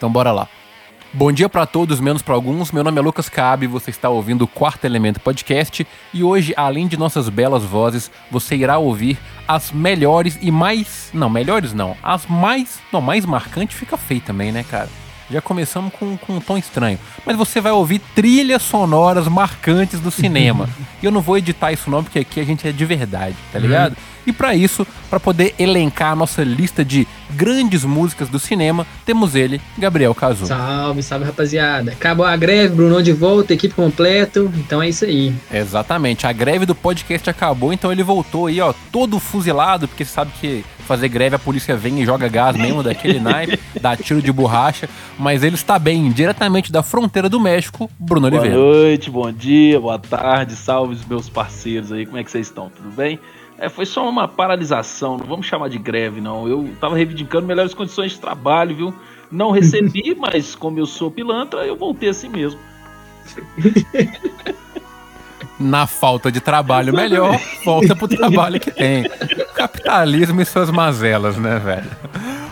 Então bora lá. Bom dia para todos, menos para alguns. Meu nome é Lucas Cabe, você está ouvindo o Quarto Elemento Podcast e hoje, além de nossas belas vozes, você irá ouvir as melhores e mais, não, melhores não, as mais, não, mais marcante fica feio também, né, cara? Já começamos com, com um tom estranho. Mas você vai ouvir trilhas sonoras marcantes do cinema. e eu não vou editar isso não, porque aqui a gente é de verdade, tá ligado? Uhum. E para isso, para poder elencar a nossa lista de grandes músicas do cinema, temos ele, Gabriel Cazu. Salve, salve rapaziada. Acabou a greve, Bruno de volta, equipe completo, então é isso aí. Exatamente, a greve do podcast acabou, então ele voltou aí, ó, todo fuzilado, porque você sabe que fazer greve a polícia vem e joga gás mesmo daquele naipe, dá tiro de borracha, mas ele está bem, diretamente da fronteira do México, Bruno boa Oliveira. Boa noite, bom dia, boa tarde, salve os meus parceiros aí, como é que vocês estão? Tudo bem? É, foi só uma paralisação, não vamos chamar de greve, não. Eu tava reivindicando melhores condições de trabalho, viu? Não recebi, mas como eu sou pilantra, eu voltei assim mesmo. Na falta de trabalho melhor, volta pro trabalho que tem. Capitalismo e suas mazelas, né, velho?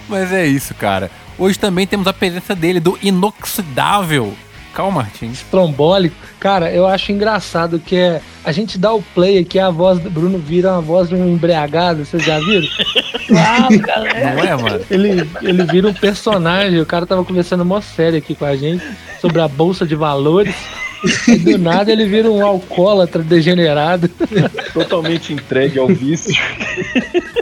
Mas é isso, cara. Hoje também temos a presença dele, do inoxidável Calma, Martins. Trombólico. Cara, eu acho engraçado que é. A gente dá o play aqui, a voz do Bruno vira uma voz de um embriagado, vocês já viram? ah, galera. Não é, mano? Ele, ele vira um personagem. O cara tava conversando mó sério aqui com a gente sobre a bolsa de valores. E do nada ele vira um alcoólatra degenerado. Totalmente entregue ao vício.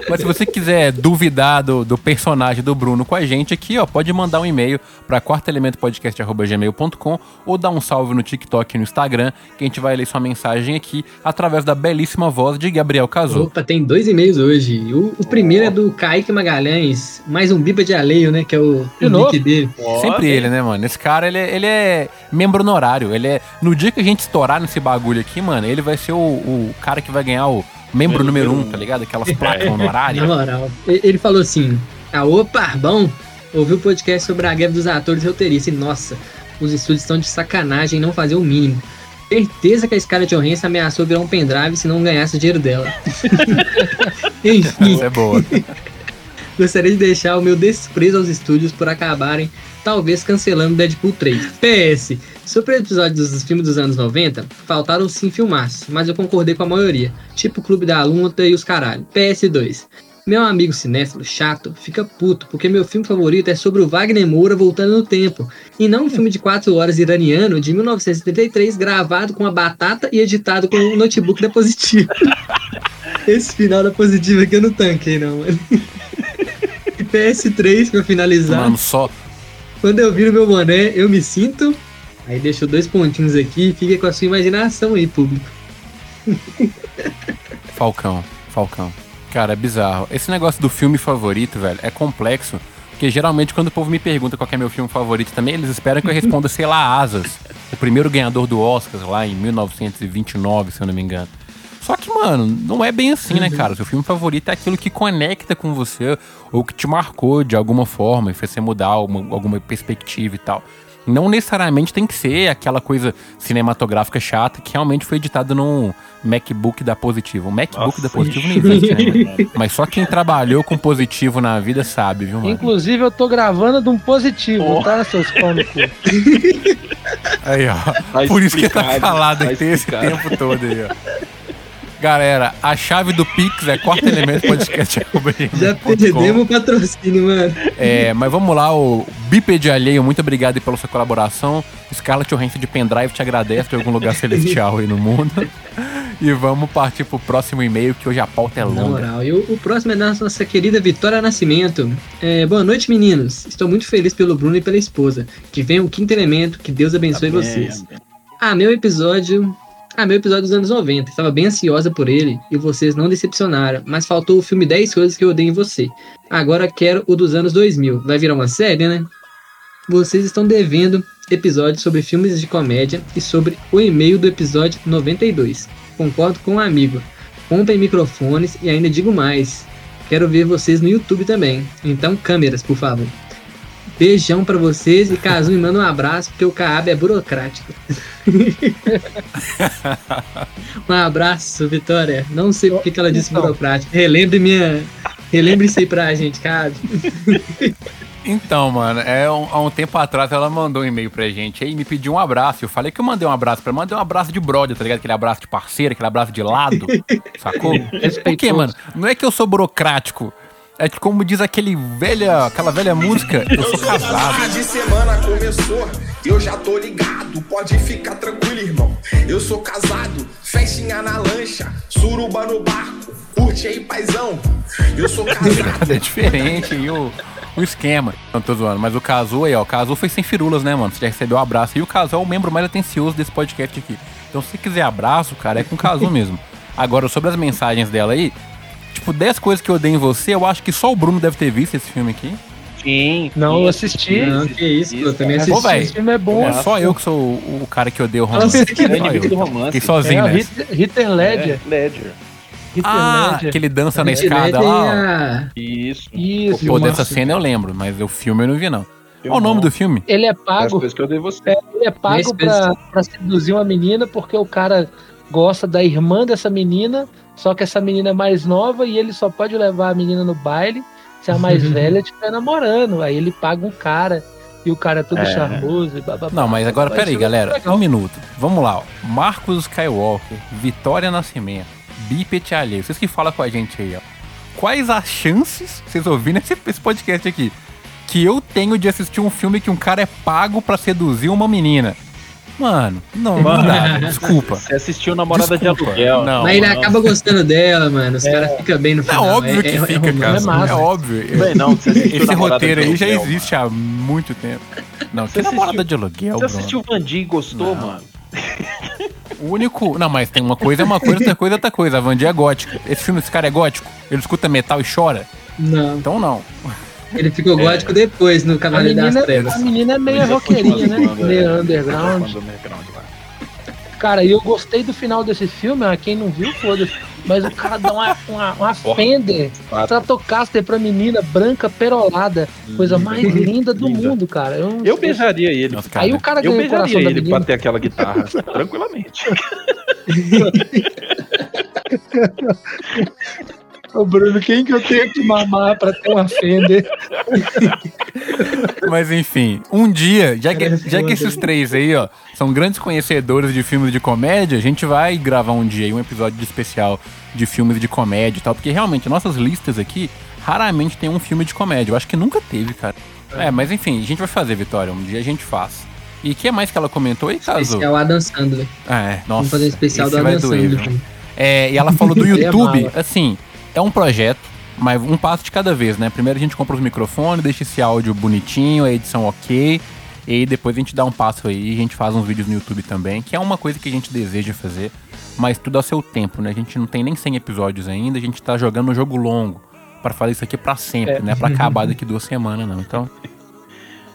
Mas se você quiser duvidar do, do, personagem do Bruno com a gente aqui, ó, pode mandar um e-mail para quartoelementopodcast.gmail.com ou dar um salve no TikTok e no Instagram, que a gente vai ler sua mensagem aqui através da belíssima voz de Gabriel Cazu. Opa, tem dois e-mails hoje. O, o primeiro oh. é do Kaique Magalhães, mais um bipa de aleio, né, que é o, de o nick dele. Oh, Sempre ele, né, mano? Esse cara, ele, é, ele é membro honorário, ele é no dia que a gente estourar nesse bagulho aqui, mano, ele vai ser o, o cara que vai ganhar o membro número um, tá ligado? Aquelas placas honorárias. Na moral. Ele falou assim: Ah, opa, bom, ouviu o podcast sobre a greve dos atores e roteiristas. E nossa, os estúdios estão de sacanagem em não fazer o mínimo. Certeza que a Scarlett Johansson ameaçou virar um pendrive se não ganhasse o dinheiro dela. Enfim. Isso é boa. Gostaria de deixar o meu desprezo aos estúdios por acabarem, talvez, cancelando Deadpool 3. PS, Sobre o episódio dos filmes dos anos 90, faltaram sim filmaços, mas eu concordei com a maioria, tipo Clube da Luta e os caralho. PS2. Meu amigo cinéfilo chato fica puto porque meu filme favorito é sobre o Wagner Moura voltando no tempo, e não um filme de 4 horas iraniano de 1973 gravado com a batata e editado com um notebook da Positiva. Esse final da Positiva aqui eu não tanquei não, mano. E PS3 pra finalizar. Mano, só. Quando eu viro meu boné, eu me sinto Aí deixou dois pontinhos aqui e fica com a sua imaginação aí, público. Falcão, Falcão. Cara, é bizarro. Esse negócio do filme favorito, velho, é complexo. Porque geralmente quando o povo me pergunta qual é meu filme favorito também, eles esperam que eu responda, sei lá, Asas. O primeiro ganhador do Oscar lá em 1929, se eu não me engano. Só que, mano, não é bem assim, né, cara? Seu filme favorito é aquilo que conecta com você ou que te marcou de alguma forma e fez você mudar alguma, alguma perspectiva e tal. Não necessariamente tem que ser aquela coisa cinematográfica chata que realmente foi editada num MacBook da Positivo. O MacBook Nossa, da Positivo não existe, né? Mas só quem trabalhou com positivo na vida sabe, viu, mano? Inclusive, eu tô gravando de um positivo, oh. tá, seus cu. Aí, ó. Tá Por isso que tá calado tá esse tempo todo aí, ó. Galera, a chave do Pix é quarto elemento podcast. Já perdemos o patrocínio, mano. É, mas vamos lá, o Biped Alheio, muito obrigado pela sua colaboração. Scarlett Johansson de pendrive te agradece de algum lugar celestial aí no mundo. E vamos partir pro próximo e-mail, que hoje a pauta é longa. Na moral, e o, o próximo é da nossa querida Vitória Nascimento. É, boa noite, meninos. Estou muito feliz pelo Bruno e pela esposa. Que venha o quinto elemento, que Deus abençoe tá vocês. Ah, meu episódio ah, meu episódio dos anos 90. Estava bem ansiosa por ele e vocês não decepcionaram, mas faltou o filme 10 coisas que eu odeio em você. Agora quero o dos anos 2000. Vai virar uma série, né? Vocês estão devendo episódios sobre filmes de comédia e sobre o e-mail do episódio 92. Concordo com um amigo. Comprem microfones e ainda digo mais. Quero ver vocês no YouTube também. Então, câmeras, por favor. Beijão para vocês e Cazu me manda um abraço, porque o Caab é burocrático. um abraço, Vitória. Não sei por que ela disse então. burocrático. Relembre minha. Relembre isso aí pra gente, Caab. Então, mano, é um- há um tempo atrás ela mandou um e-mail pra gente aí e me pediu um abraço. Eu falei que eu mandei um abraço pra ela. Mandei um abraço de brother, tá ligado? Aquele abraço de parceiro, aquele abraço de lado. sacou? Por quê, mano? Não é que eu sou burocrático. É que, como diz aquele velha, aquela velha música, eu sou casado. de semana começou, eu já tô ligado, pode ficar tranquilo, irmão. Eu sou casado, festinha na lancha, suruba no barco, curte aí, paizão. Eu sou casado. É diferente aí o, o esquema. Não tô zoando, mas o Cazu aí, ó. O Cazu foi sem firulas, né, mano? Você já recebeu o abraço. E o Cazu é o membro mais atencioso desse podcast aqui. Então, se quiser abraço, cara, é com o Cazu mesmo. Agora, sobre as mensagens dela aí, tipo, 10 coisas que eu odeio em você, eu acho que só o Bruno deve ter visto esse filme aqui. Sim. Não, eu assisti. Não, que isso, pô, eu também Pô, assisti. Esse filme é bom. É só eu que sou o, o cara que odeia o romance. você que é inimigo eu. do romance. Fiquei sozinho, É, o né? Heath Ledger. É, Ledger. Ah, Ledger. que ele dança na escada lá. ó. Isso. Isso. Pô, dessa cena eu lembro, mas o filme eu não vi, não. Qual o nome do filme? Ele é As pago, coisas que eu dei você. ele é pago pra seduzir uma menina porque o cara gosta da irmã dessa menina, só que essa menina é mais nova e ele só pode levar a menina no baile se a mais velha estiver namorando. Aí ele paga um cara e o cara é todo É. charmoso e bababá. Não, mas agora, peraí, galera. legal. Um minuto. Vamos lá, ó. Marcos Skywalker, Vitória Nascimento, Bipet Alheio. Vocês que falam com a gente aí, ó. Quais as chances, vocês ouvindo esse, esse podcast aqui, que eu tenho de assistir um filme que um cara é pago pra seduzir uma menina? Mano, não, não dá. Desculpa. Você assistiu Namorada Desculpa. de Aluguel. Não, Mas ele não. acaba gostando dela, mano. Os caras ficam bem no É final. óbvio que fica, romance. cara. é massa. É óbvio. Bem, não, você assistiu Esse Namorada roteiro aí já existe há muito tempo. Não, que Você namorada assistiu- de aluguel, Você assistiu o Vandy e gostou, mano? O único. Não, mas tem uma coisa é uma coisa, outra coisa é outra coisa. A Vandy é gótica. Esse filme, esse cara é gótico. Ele escuta metal e chora. Não, Então não. Ele ficou gótico depois no Cavaleiro das Trevas. a menina é meio roqueirinha, né? Meio é. underground. Underground lá. Cara, e eu gostei do final desse filme, ó, quem não viu, foda-se. Mas o cara dá uma, uma, uma Fender. Stratocaster pra menina branca perolada. Coisa mais linda do Linda. mundo, cara. Eu, Eu beijaria ele. Nossa, cara. Aí o cara Eu ganhou o coração beijaria da ele menina. pra ter aquela guitarra, tranquilamente. Ô, Bruno, quem que eu tenho que mamar pra ter uma Fender? Mas enfim, um dia, já que, é já que esses três aí, ó, são grandes conhecedores de filmes de comédia, a gente vai gravar um dia aí um episódio de especial de filmes de comédia e tal, porque realmente nossas listas aqui raramente tem um filme de comédia. Eu acho que nunca teve, cara. É, mas enfim, a gente vai fazer, Vitória. Um dia a gente faz. E o que mais que ela comentou aí, caso? Especial Adam Sandler. É, nossa. Vamos fazer um especial do Adam Sandler. É, e ela falou do é YouTube, assim, é um projeto, mas um passo de cada vez, né? Primeiro a gente compra os microfones, deixa esse áudio bonitinho, a edição ok, e aí depois a gente dá um passo aí e a gente faz uns vídeos no YouTube também, que é uma coisa que a gente deseja fazer, mas tudo ao seu tempo, né? A gente não tem nem 100 episódios ainda, a gente tá jogando um jogo longo pra fazer isso aqui pra sempre, É. né? Pra acabar daqui duas semanas, não. Então,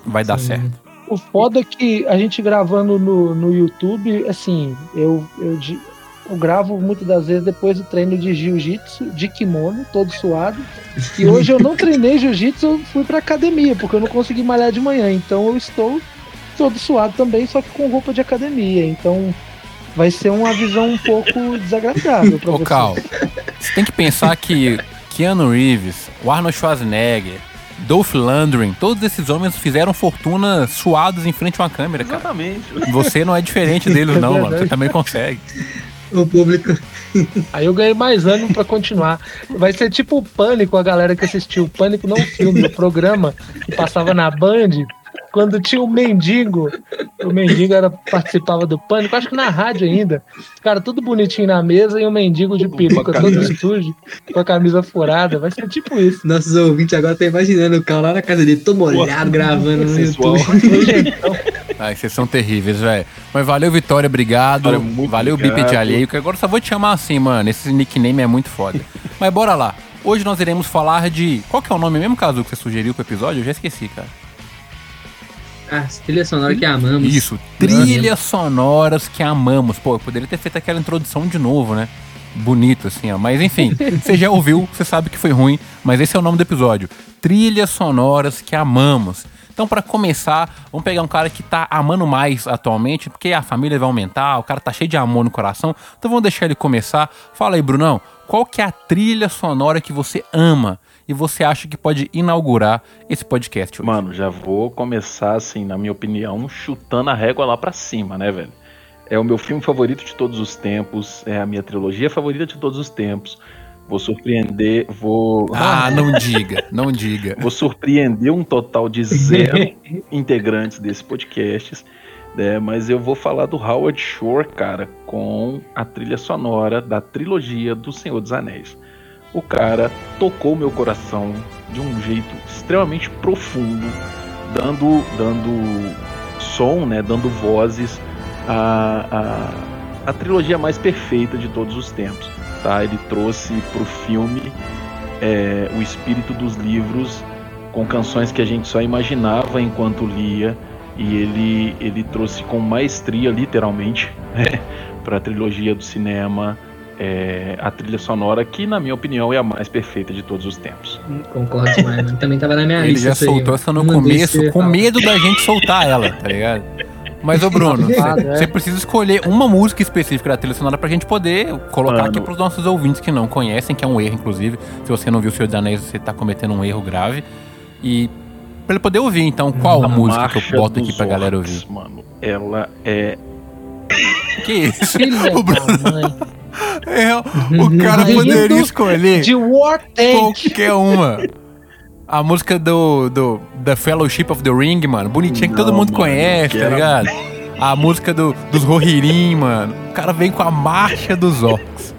vai dar Sim. certo. O foda é que a gente gravando no, no YouTube, assim, eu, eu, eu gravo muitas das vezes depois do treino de jiu-jitsu, de kimono, todo suado. E hoje eu não treinei jiu-jitsu, eu fui pra academia, porque eu não consegui malhar de manhã. Então eu estou todo suado também, só que com roupa de academia. Então vai ser uma visão um pouco desagradável pra Ô, você. Cal, você tem que pensar que Keanu Reeves, Arnold Schwarzenegger, Dolph Lundgren, todos esses homens fizeram fortuna suados em frente a uma câmera, cara. Exatamente. Você não é diferente deles, É não, mano. Você também consegue. O público. Aí eu ganhei mais ânimo pra continuar. Vai ser tipo o Pânico, a galera que assistiu. O Pânico não filme, o programa que passava na Band, quando tinha o mendigo. O mendigo era, participava do Pânico, acho que na rádio ainda. Cara, tudo bonitinho na mesa e o mendigo de peruca, todo camisa. sujo, com a camisa furada. Vai ser tipo isso. Nossos ouvintes agora estão imaginando o Cal lá na casa dele, todo molhado, gravando no. YouTube. Ai, vocês são terríveis, velho. Mas valeu, Vitória, obrigado. Valeu, muito valeu, obrigado. Bipe de Alheio, que agora só vou te chamar assim, mano. Esse nickname é muito foda. Mas bora lá. Hoje nós iremos falar de. Qual que é o nome mesmo, Caso, que você sugeriu pro episódio? Eu já esqueci, cara. Ah, trilha sonora que amamos. Isso, trilhas sonoras que amamos. Pô, eu poderia ter feito aquela introdução de novo, né? Bonito, assim, ó. Mas enfim, você já ouviu, você sabe que foi ruim, mas esse é o nome do episódio. Trilhas sonoras que amamos. Então, pra começar, vamos pegar um cara que tá amando mais atualmente, porque a família vai aumentar, o cara tá cheio de amor no coração. Então vamos deixar ele começar. Fala aí, Brunão, qual que é a trilha sonora que você ama? E você acha que pode inaugurar esse podcast hoje? Mano, já vou começar, assim, na minha opinião, chutando a régua lá pra cima, né, velho? É o meu filme favorito de todos os tempos, é a minha trilogia favorita de todos os tempos. Vou surpreender, vou. Ah, não diga, não diga. Vou surpreender um total de zero integrantes desse podcast. Né, mas eu vou falar do Howard Shore, cara, com a trilha sonora da trilogia do Senhor dos Anéis. O cara tocou meu coração de um jeito extremamente profundo, dando, dando som, né, dando vozes à, à, à trilogia mais perfeita de todos os tempos. Tá? Ele trouxe para o filme é, o espírito dos livros com canções que a gente só imaginava enquanto lia e ele, ele trouxe com maestria, literalmente, né, para a trilogia do cinema é, a trilha sonora que, na minha opinião, é a mais perfeita de todos os tempos. Concordo demais, Também tava na minha ele lista. Ele já soltou aí, essa no começo, com medo da gente soltar ela, tá ligado? Mas, ô Bruno, você precisa escolher uma música específica da trilha sonora pra gente poder colocar Mano. aqui pros nossos ouvintes que não conhecem, que é um erro, inclusive. Se você não viu o Senhor dos Anéis, você tá cometendo um erro grave. E pra ele poder ouvir, então, qual a música que eu boto aqui pra orcs, galera ouvir? Mano, ela é. Que isso? o Bruno. É, o cara poderia escolher de War qualquer uma. A música do, do The Fellowship of the Ring, mano. Bonitinha que todo mundo mano, conhece, tá ligado? A música do, dos Rohirrim, mano. O cara vem com a marcha dos orcs.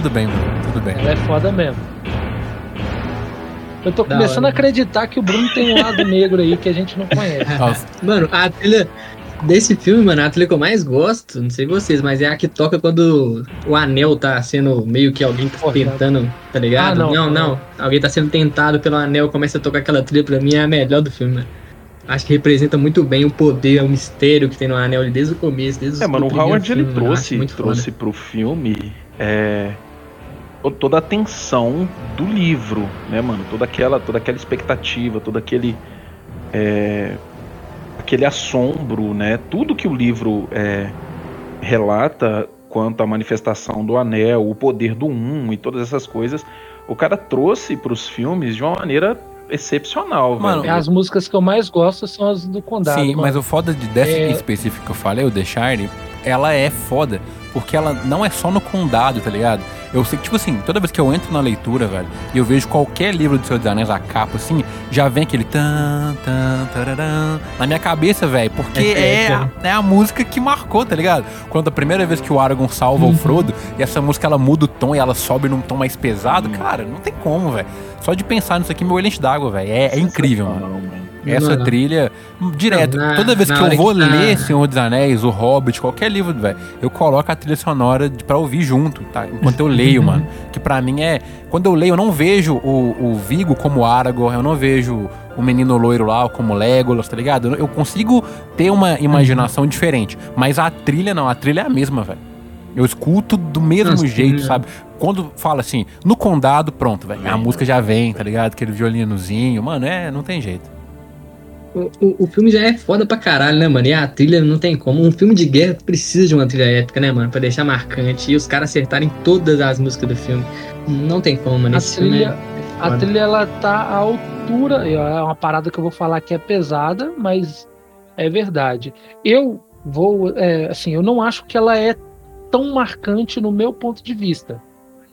Tudo bem, mano. Tudo bem. Ela é foda mesmo. Eu tô começando a acreditar que o Bruno tem um lado negro aí que a gente não conhece. mano, a trilha desse filme, mano, a trilha que eu mais gosto, não sei vocês, mas é a que toca quando o anel tá sendo meio que alguém tá tentando, tá ligado? Ah, não, não, não, Alguém tá sendo tentado pelo anel, começa a tocar aquela trilha, pra mim é a melhor do filme, mano. Acho que representa muito bem o poder, o mistério que tem no anel desde o começo, desde É, mano, o Howard filme, ele trouxe, trouxe pro filme é, toda a tensão do livro, né, mano? Toda aquela, toda aquela expectativa, todo aquele é, aquele assombro, né? Tudo que o livro é, relata quanto à manifestação do anel, o poder do um e todas essas coisas, o cara trouxe para os filmes de uma maneira excepcional, mano. Velho. As músicas que eu mais gosto são as do Condado. Sim, mano. mas o foda de dessa é... específica que eu falei, o The Shire, ela é foda porque ela não é só no condado, tá ligado? Eu sei que, tipo assim, toda vez que eu entro na leitura, velho, e eu vejo qualquer livro do Senhor dos Anéis, a capa, assim, já vem aquele tan, tan, tararam, na minha cabeça, velho, porque é, é, a, é, a, música que marcou, tá ligado? Quando a primeira vez que o Aragorn salva uhum. o Frodo, e essa música ela muda o tom e ela sobe num tom mais pesado, uhum. cara, não tem como, velho. Só de pensar nisso aqui, meu olho enche d'água, velho. É, é incrível, mano. Essa não, trilha, direto, não, toda vez que eu vou que tá... ler Senhor dos Anéis, O Hobbit, qualquer livro, velho, eu coloco a trilha sonora para ouvir junto, tá? Enquanto eu leio, mano. Que para mim é. Quando eu leio, eu não vejo o, o Vigo como Aragorn, eu não vejo o menino loiro lá como Legolas, tá ligado? Eu consigo ter uma imaginação diferente. Mas a trilha não, a trilha é a mesma, velho. Eu escuto do mesmo Nossa, jeito, sabe? Quando fala assim, no condado, pronto, velho. A música já vem, tá ligado? Aquele violinozinho. Mano, é, não tem jeito. O, o, o, filme já é foda pra caralho, né, mano? E a trilha não tem como. Um filme de guerra precisa de uma trilha épica, né, mano? Pra deixar marcante. E os caras acertarem todas as músicas do filme. Não tem como, mano. A trilha, é a trilha, ela tá à altura. É uma parada que eu vou falar que é pesada, mas é verdade. Eu vou. É, assim, eu não acho que ela é tão marcante no meu ponto de vista.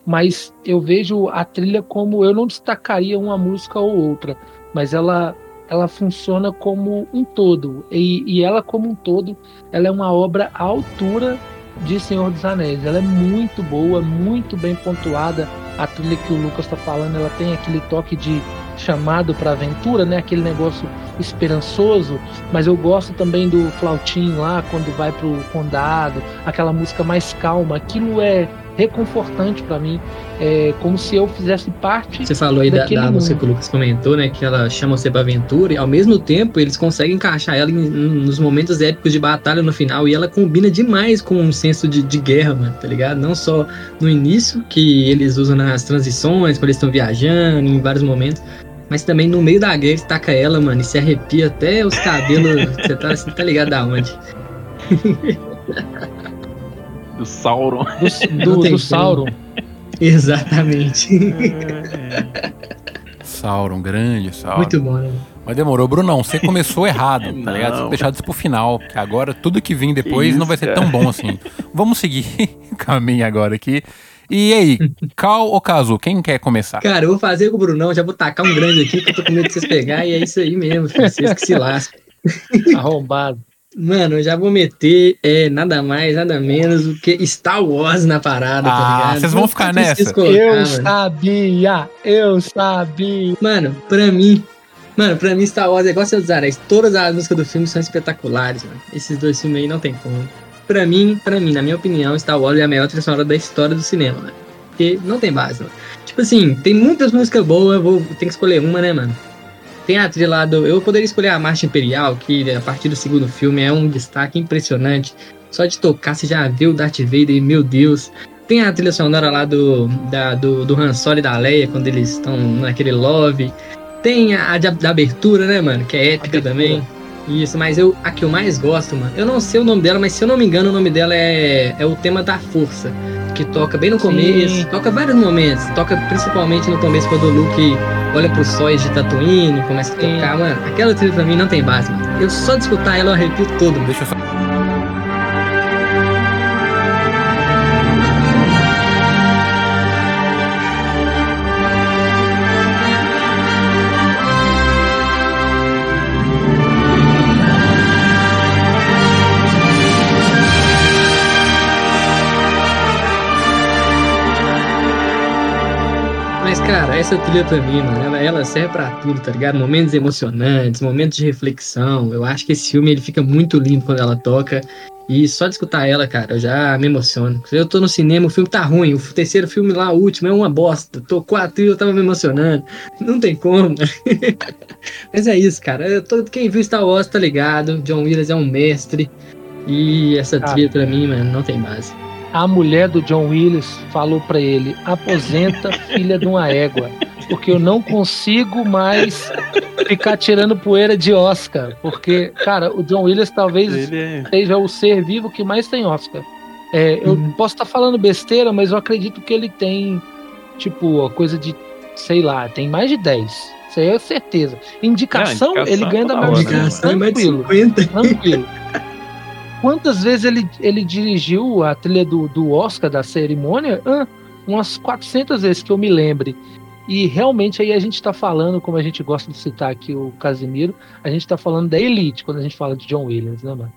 Mas eu vejo a trilha como. Eu não destacaria uma música ou outra. Mas ela ela funciona como um todo. E, e, ela como um todo ela é uma obra à altura de Senhor dos Anéis. Ela é muito boa muito bem pontuada. A trilha que o Lucas está falando ela tem aquele toque de chamado para aventura né? Aquele negócio esperançoso. Mas eu gosto também do flautim lá quando vai pro condado aquela música mais calma. Aquilo é reconfortante para mim, é como se eu fizesse parte. Você falou aí da, da música que o Lucas comentou, né? Que ela chama você pra aventura, e ao mesmo tempo eles conseguem encaixar ela em, nos momentos épicos de batalha no final, e ela combina demais com um senso de, de guerra, mano, tá ligado? Não só no início, que eles usam nas transições, quando eles estão viajando, em vários momentos, Mas também no meio da guerra você taca ela, mano, e se arrepia até os cabelos. você tá, você tá ligado da onde? Do Sauron. Do, do, do Sauron. Exatamente. Sauron, grande Sauron. Muito bom, né? Mas demorou, Brunão. Você começou errado, tá ligado? Você deixar isso pro final. Que agora tudo que vem depois isso, não vai ser cara. tão bom assim. Vamos seguir o caminho agora aqui. E aí, Cal ou Kazu? Quem quer começar? Cara, eu vou fazer com o Brunão, já vou tacar um grande aqui, que eu tô com medo de vocês pegarem, e é isso aí mesmo, filho, vocês que se lascam. Arrombado. Mano, eu já vou meter é, nada mais, nada menos do que Star Wars na parada, tá Ah, ligado? vocês vão ficar nessa? colocar, eu mano. sabia, eu sabia. Mano, pra mim. Mano, pra mim, Star Wars é igual Senhor dos Anéis. Todas as músicas do filme são espetaculares, mano. Esses dois filmes aí não tem como. Pra mim, pra mim, na minha opinião, Star Wars é a melhor trilha sonora da história do cinema, mano. Porque não tem base, mano. Tipo assim, tem muitas músicas boas, eu vou ter que escolher uma, né, mano? Tem a trilha lá do. Eu poderia escolher a Marcha Imperial, que a partir do segundo filme é um destaque impressionante. Só de tocar, você já vê o Darth Vader meu Deus. Tem a trilha sonora lá do, da, do, do Han Solo e da Leia, quando eles estão naquele love. Tem a, a da abertura, né, mano? Que é épica Abertura. também. Isso, mas eu, a que eu mais gosto, mano. Eu não sei o nome dela, mas se eu não me engano, o nome dela é, é o tema da força. Que toca bem no Sim. começo. Toca vários momentos. Toca principalmente no começo quando o Luke olha pros sóis de Tatooine, começa a Sim. tocar, mano. Aquela trilha pra mim não tem base, mano. Eu só de escutar ela eu arrepio todo, mano. Deixa eu só. Cara, essa trilha pra mim, mano, ela, ela serve pra tudo, tá ligado? Momentos emocionantes, momentos de reflexão. Eu acho que esse filme ele fica muito lindo quando ela toca. E só de escutar ela, cara, eu já me emociono. Eu tô no cinema, o filme tá ruim. O terceiro filme lá, o último, é uma bosta. Tocou a trilha, eu tava me emocionando. Não tem como. Mas é isso, cara. Eu tô- quem viu Star Wars tá ligado. John Williams é um mestre. E essa trilha pra mim, mano, não tem base. A mulher do John Willis falou pra ele: aposenta, filha de uma égua, porque eu não consigo mais ficar tirando poeira de Oscar. Porque, cara, o John Willis talvez Ele é. seja o ser vivo que mais tem Oscar. É, eu Uhum. posso estar falando besteira, mas eu acredito que ele tem, tipo, a coisa de, sei lá, tem mais de 10. Isso aí é certeza. Indicação, Não, indicação ele ganha da né? Indicação é mais de Tranquilo. 50. Tranquilo. Quantas vezes ele, ele dirigiu a trilha do, do Oscar da cerimônia? Ah, umas 400 vezes que eu me lembre. E realmente aí a gente tá falando, como a gente gosta de citar aqui o Casimiro, a gente tá falando da elite quando a gente fala de John Williams, né, mano?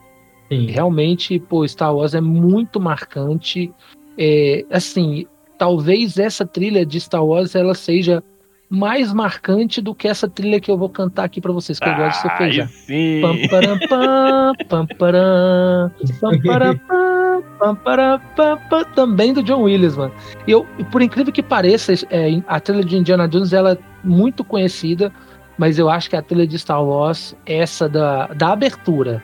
Sim. Realmente, pô, Star Wars é muito marcante. É, assim, talvez essa trilha de Star Wars ela seja mais marcante do que essa trilha que eu vou cantar aqui pra vocês, que eu gosto de sim. Pam, param, pam, pam, param, pam, param, pam, pam, param, pam, pam, também do John Williams, mano. E eu, por incrível que pareça, é, a trilha de Indiana Jones ela é muito conhecida, mas eu acho que a trilha de Star Wars, essa da, da abertura,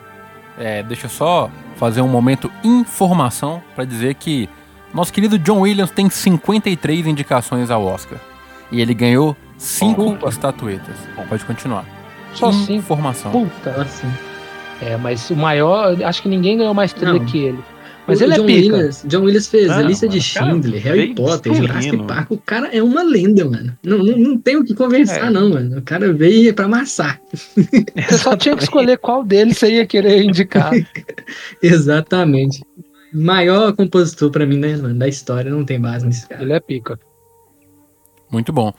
É, deixa eu só fazer um momento informação pra dizer que nosso querido John Williams tem 53 indicações ao Oscar. E ele ganhou 5 Desculpa. estatuetas. Pode continuar. só cinco. Informação. Puta. Nossa. É, mas o maior, acho que ninguém ganhou mais trilha Não. que ele. Mas O ele John é pica. Williams, John Williams fez a Não, lista de mano, cara, Schindler, Harry veio Potter, Jurassic Park. O cara é uma lenda, mano. Não, não, não tem o que conversar, É. não, mano. O cara veio pra amassar. Você só tinha que escolher qual deles você ia querer indicar. Exatamente. Maior compositor pra mim, né, mano, da história. Não tem base nesse cara. Ele é pica. Muito bom.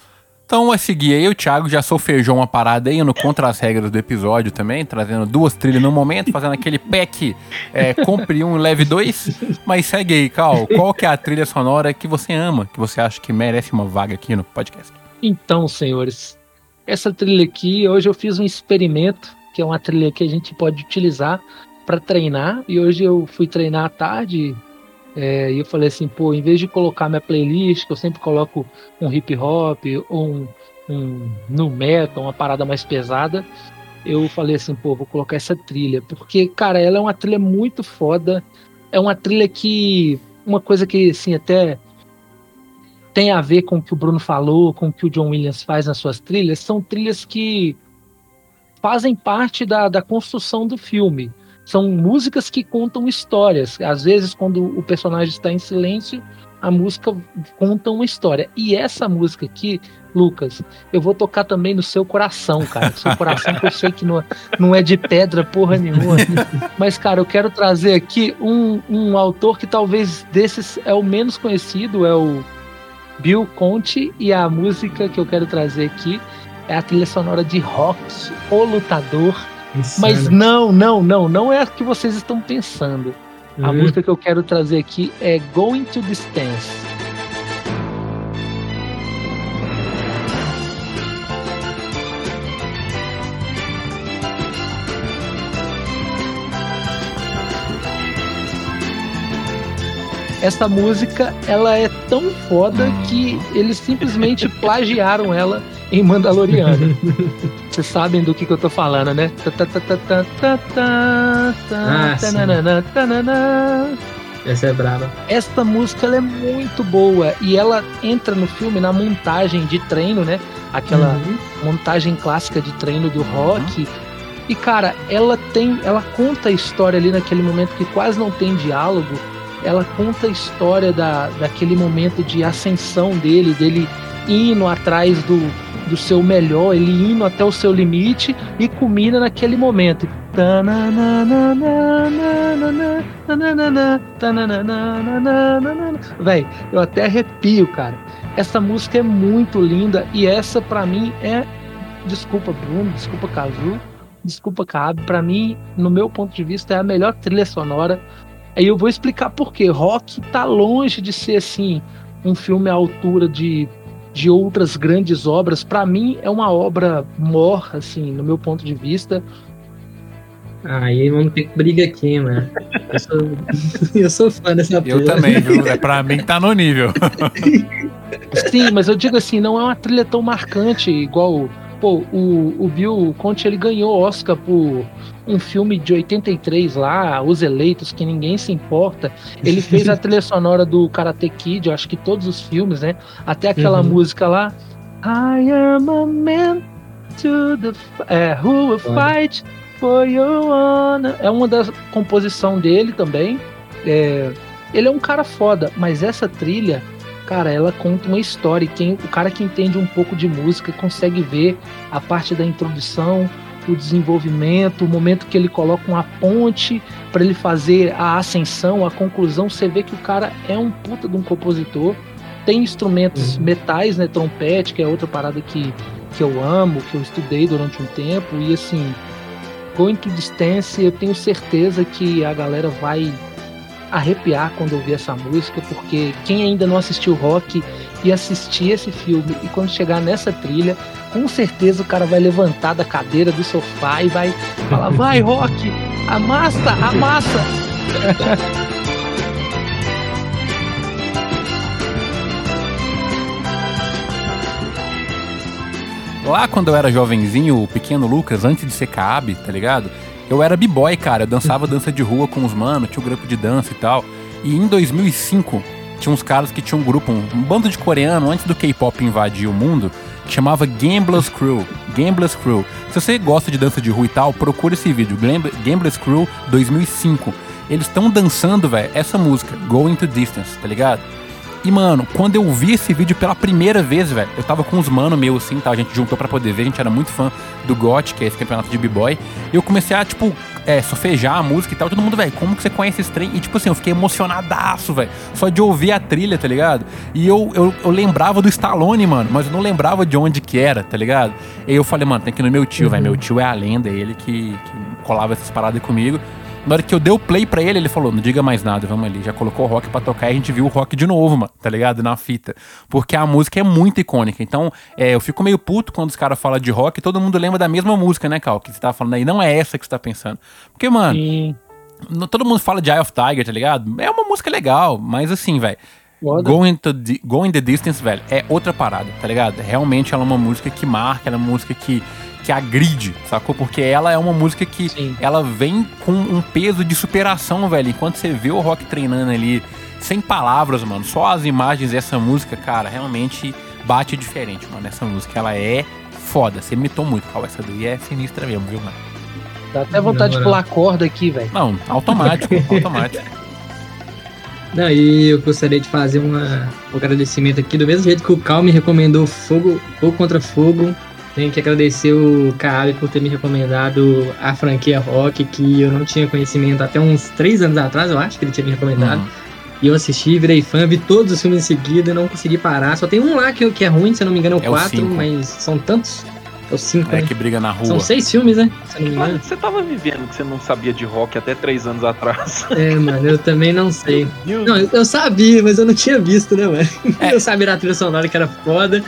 Então vai seguir aí, o Thiago já solfejou uma parada aí no Contra as Regras do episódio também, trazendo duas trilhas no momento, fazendo aquele pack é, compre um, leve dois. Mas segue aí, Cal, qual que é a trilha sonora que você ama, que você acha que merece uma vaga aqui no podcast? Então, senhores, essa trilha aqui, hoje eu fiz um experimento, que é uma trilha que a gente pode utilizar para treinar. E hoje eu fui treinar à tarde é, e eu falei assim, pô, em vez de colocar minha playlist, que eu sempre coloco um hip hop ou um, um nu metal, uma parada mais pesada, eu falei assim, pô, vou colocar essa trilha, porque, cara, ela é uma trilha muito foda. É uma trilha que. Uma coisa que, assim, até tem a ver com o que o Bruno falou, com o que o John Williams faz nas suas trilhas, são trilhas que fazem parte da, da construção do filme. São músicas que contam histórias. Às vezes, quando o personagem está em silêncio, a música conta uma história. E essa música aqui, Lucas, eu vou tocar também no seu coração, cara. Seu coração que eu sei que não, não é de pedra porra nenhuma. Mas, cara, eu quero trazer aqui um, um autor que talvez desses é o menos conhecido, é o Bill Conte, e a música que eu quero trazer aqui é a trilha sonora de Rock, O Lutador. Insano. Mas não, não, não, não é a que vocês estão pensando. A Hum. música que eu quero trazer aqui é Going to Distance. Essa música, ela é tão foda que eles simplesmente plagiaram ela em Mandaloriano. Vocês sabem do que, que eu tô falando, né? Ah. Essa é braba. Esta música ela é muito boa e ela entra no filme na montagem de treino, né? Aquela Uhum. montagem clássica de treino do rock. E cara, ela tem, ela conta a história ali naquele momento que quase não tem diálogo. Ela conta a história da, daquele momento de ascensão dele, dele indo atrás do, do seu melhor, ele indo até o seu limite e culmina naquele momento. Véi, eu até arrepio, cara. Essa música é muito linda e essa pra mim é desculpa Bruno, desculpa Cazu, desculpa Cabe, pra mim, no meu ponto de vista, é a melhor trilha sonora. Aí eu vou explicar por quê. Rock tá longe de ser assim um filme à altura de, de outras grandes obras. Pra mim é uma obra morra, assim, no meu ponto de vista. Aí vamos ter que briga aqui, mano. Eu sou, eu sou fã dessa Eu também, viu? É pra mim tá no nível. Sim, mas eu digo assim, não é uma trilha tão marcante igual. Pô, o, o Bill Conte ele ganhou Oscar por um filme de 83 lá, Os Eleitos, que ninguém se importa. Ele fez a trilha sonora do Karate Kid, eu acho que todos os filmes, né? Até aquela Uhum. música lá. I am a man to the é, who will fight for your honor. É uma das composição dele também. É, ele é um cara foda, mas essa trilha cara, ela conta uma história. E quem, o cara que entende um pouco de música consegue ver a parte da introdução, o desenvolvimento, o momento que ele coloca uma ponte para ele fazer a ascensão, a conclusão. Você vê que o cara é um puta de um compositor. Tem instrumentos Uhum. metais, né? Trompete, que é outra parada que, que eu amo, que eu estudei durante um tempo. E assim, Going to Distance, eu tenho certeza que a galera vai arrepiar quando ouvir essa música, porque quem ainda não assistiu rock e assistir esse filme e quando chegar nessa trilha, com certeza o cara vai levantar da cadeira do sofá e vai falar: vai, rock, amassa, amassa. Lá quando eu era jovenzinho, o pequeno Lucas, antes de ser Cabe, tá ligado? Eu era b-boy, cara. Eu dançava dança de rua com os manos, tinha um grupo de dança e tal. E em 2005, tinha uns caras que tinham um grupo, um, um bando de coreano, antes do K-pop invadir o mundo, que chamava Gamblers Crew. Gamblers Crew. Se você gosta de dança de rua e tal, procura esse vídeo. Gamblers Crew 2005. Eles estão dançando, velho, essa música, Going to Distance, tá ligado? E, mano, quando eu vi esse vídeo pela primeira vez, velho, eu tava com uns mano meus assim, tá? A gente juntou pra poder ver, a gente era muito fã do GOT, que é esse campeonato de b-boy. Eu comecei a, tipo, é, sofejar a música e tal. Todo mundo, velho, como que você conhece esse trem? E, tipo assim, eu fiquei emocionadaço, velho. Só de ouvir a trilha, tá ligado? E eu, eu, eu lembrava do Stallone, mano, mas eu não lembrava de onde que era, tá ligado? E eu falei, mano, tem que ir no meu tio, velho. Meu tio é a lenda, ele que, que colava essas paradas comigo. Na hora que eu dei o play pra ele, ele falou: Não diga mais nada, vamos ali. Já colocou o rock pra tocar e a gente viu o rock de novo, mano, tá ligado? Na fita. Porque a música é muito icônica. Então, é, eu fico meio puto quando os caras falam de rock e todo mundo lembra da mesma música, né, Cal? Que você tava falando aí. Não é essa que você tá pensando. Porque, mano, no- todo mundo fala de Eye of Tiger, tá ligado? É uma música legal, mas assim, velho. Going, to the, Going the Distance, velho, é outra parada, tá ligado? Realmente ela é uma música que marca, ela é uma música que, que agride, sacou? Porque ela é uma música que Sim. ela vem com um peso de superação, velho. Enquanto você vê o rock treinando ali sem palavras, mano. Só as imagens dessa música, cara, realmente bate diferente, mano. Essa música, ela é foda. Você imitou muito, qual essa daí é sinistra mesmo, viu, mano? Dá até vontade de pular corda aqui, velho. Não, automático, automático. Não, e eu gostaria de fazer uma, um agradecimento aqui, do mesmo jeito que o Cal me recomendou Fogo, Fogo contra Fogo. Tenho que agradecer o Cabe por ter me recomendado a franquia Rock, que eu não tinha conhecimento até uns três anos atrás, eu acho que ele tinha me recomendado. Uhum. E eu assisti, virei fã, vi todos os filmes em seguida, não consegui parar. Só tem um lá que, que é ruim, se eu não me engano, é o É o 4, cinco. mas são tantos. É o 5, É né? que briga na rua. São seis filmes, né? Se não me engano. Você tava vivendo que você não sabia de rock até três anos atrás. É, mano, eu também não sei. Não, eu, eu sabia, mas eu não tinha visto, né, mano? É. Eu sabia da trilha sonora que era foda,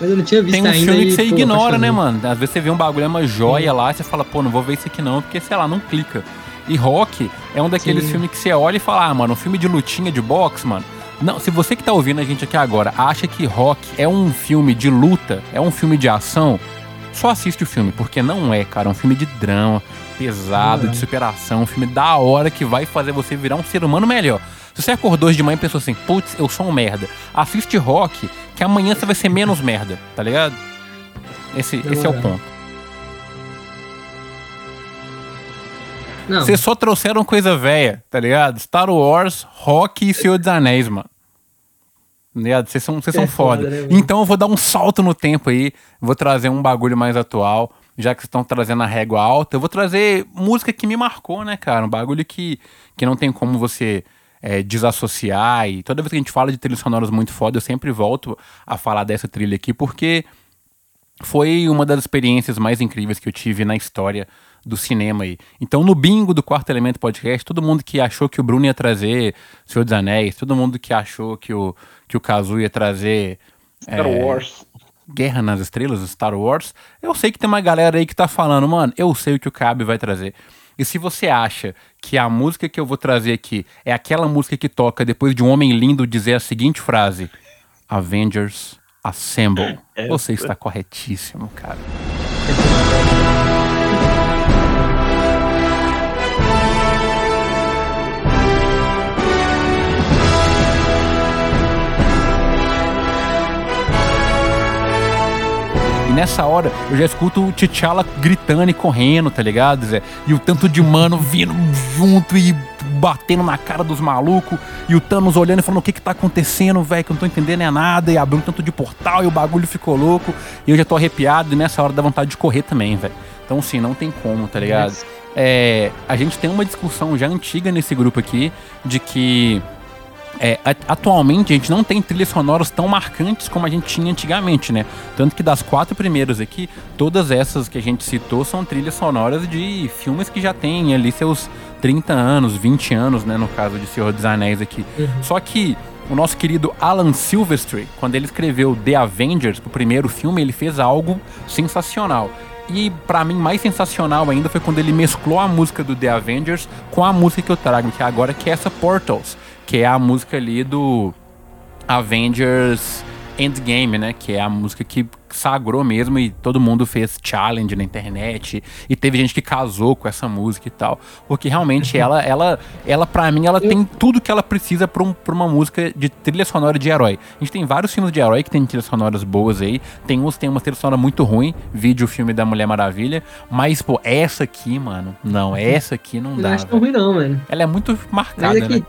mas eu não tinha visto Tem um ainda. filme que e, você pô, ignora, né, mano? Às vezes você vê um bagulho, é uma joia lá, você fala, pô, não vou ver isso aqui não, porque, sei lá, não clica. E Rock é um daqueles Sim. filmes que você olha e fala, ah, mano, um filme de lutinha, de boxe, mano. Não, se você que tá ouvindo a gente aqui agora acha que Rock é um filme de luta, é um filme de ação, só assiste o filme, porque não é, cara. É um filme de drama, pesado, Não é. de superação, um filme da hora que vai fazer você virar um ser humano melhor. Se você acordou hoje de manhã e pensou assim, putz, eu sou um merda, assiste Rock, que amanhã você vai ser menos merda, tá ligado? Esse, esse é o ponto. Não, Vocês só trouxeram coisa velha, tá ligado? Star Wars, Rock e Senhor dos Anéis, mano. Tá ligado? Vocês são, vocês É são foda, foda. né, então eu vou dar um salto no tempo aí. Vou trazer um bagulho mais atual. Já que vocês estão trazendo a régua alta, eu vou trazer música que me marcou, né, cara? Um bagulho que, que não tem como você é, desassociar. E toda vez que a gente fala de trilhas sonoras muito foda, eu sempre volto a falar dessa trilha aqui, porque foi uma das experiências mais incríveis que eu tive na história do cinema aí. Então, no bingo do Quarto Elemento Podcast, todo mundo que achou que o Bruno ia trazer Senhor dos Anéis, todo mundo que achou que o, que o Kazu ia trazer Star é, Wars. Guerra nas Estrelas, Star Wars, eu sei que tem uma galera aí que tá falando, mano, eu sei o que o Cabe vai trazer. E se você acha que a música que eu vou trazer aqui é aquela música que toca depois de um homem lindo dizer a seguinte frase: Avengers Assemble. É. Você está corretíssimo, cara. Nessa hora eu já escuto o T'Challa gritando e correndo, tá ligado, Zé? E o tanto de mano vindo junto e batendo na cara dos malucos. E o Thanos olhando e falando: O que que tá acontecendo, velho? Que eu não tô entendendo é nada. E abriu um tanto de portal e o bagulho ficou louco. E eu já tô arrepiado. E nessa hora dá vontade de correr também, velho. Então, assim, não tem como, tá ligado? É, a gente tem uma discussão já antiga nesse grupo aqui de que é, atualmente a gente não tem trilhas sonoras tão marcantes como a gente tinha antigamente, né? Tanto que das quatro primeiras aqui, todas essas que a gente citou são trilhas sonoras de filmes que já têm ali seus 30 anos, 20 anos, né? No caso de Senhor dos Anéis aqui. Só que o nosso querido Alan Silvestri, quando ele escreveu The Avengers, o primeiro filme, ele fez algo sensacional. E pra mim mais sensacional ainda foi quando ele mesclou a música do The Avengers com a música que eu trago aqui agora, que é essa Portals, que é a música ali do Avengers Endgame, né? Que é a música que sagrou mesmo e todo mundo fez challenge na internet e teve gente que casou com essa música e tal, porque realmente ela, ela, ela para mim, ela tem tudo que ela precisa pra, um, pra uma música de trilha sonora de herói. A gente tem vários filmes de herói que tem trilhas sonoras boas aí, tem uns que tem uma trilha sonora muito ruim, vídeo o filme da Mulher Maravilha, mas pô, essa aqui, mano, não, essa aqui não eu não dá. acho tão ruim, não, mano. Ela é muito Mas marcada, é né?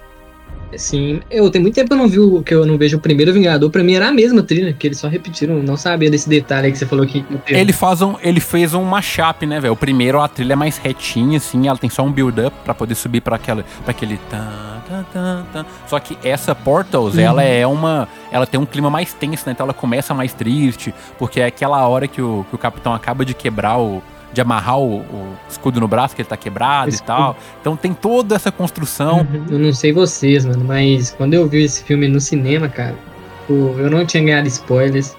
Assim, eu tem muito tempo que eu não vi o que eu não vejo o primeiro Vingador. Pra mim era a mesma trilha, que eles só repetiram. Não sabia desse detalhe que você falou que. Ele, faz um, ele fez um mashup, né, velho? O primeiro, a trilha é mais retinha, assim, ela tem só um build-up pra poder subir pra, aquela, pra aquele. Tan, tan, tan, tan. Só que essa Portals, ela é uma. Ela tem um clima mais tenso, né? Então ela começa mais triste, porque é aquela hora que o, que o capitão acaba de quebrar o. De amarrar o, o escudo no braço, que ele tá quebrado e tal. Então tem toda essa construção. Eu não sei vocês, mano, mas quando eu vi esse filme no cinema, cara, eu não tinha ganhado spoilers.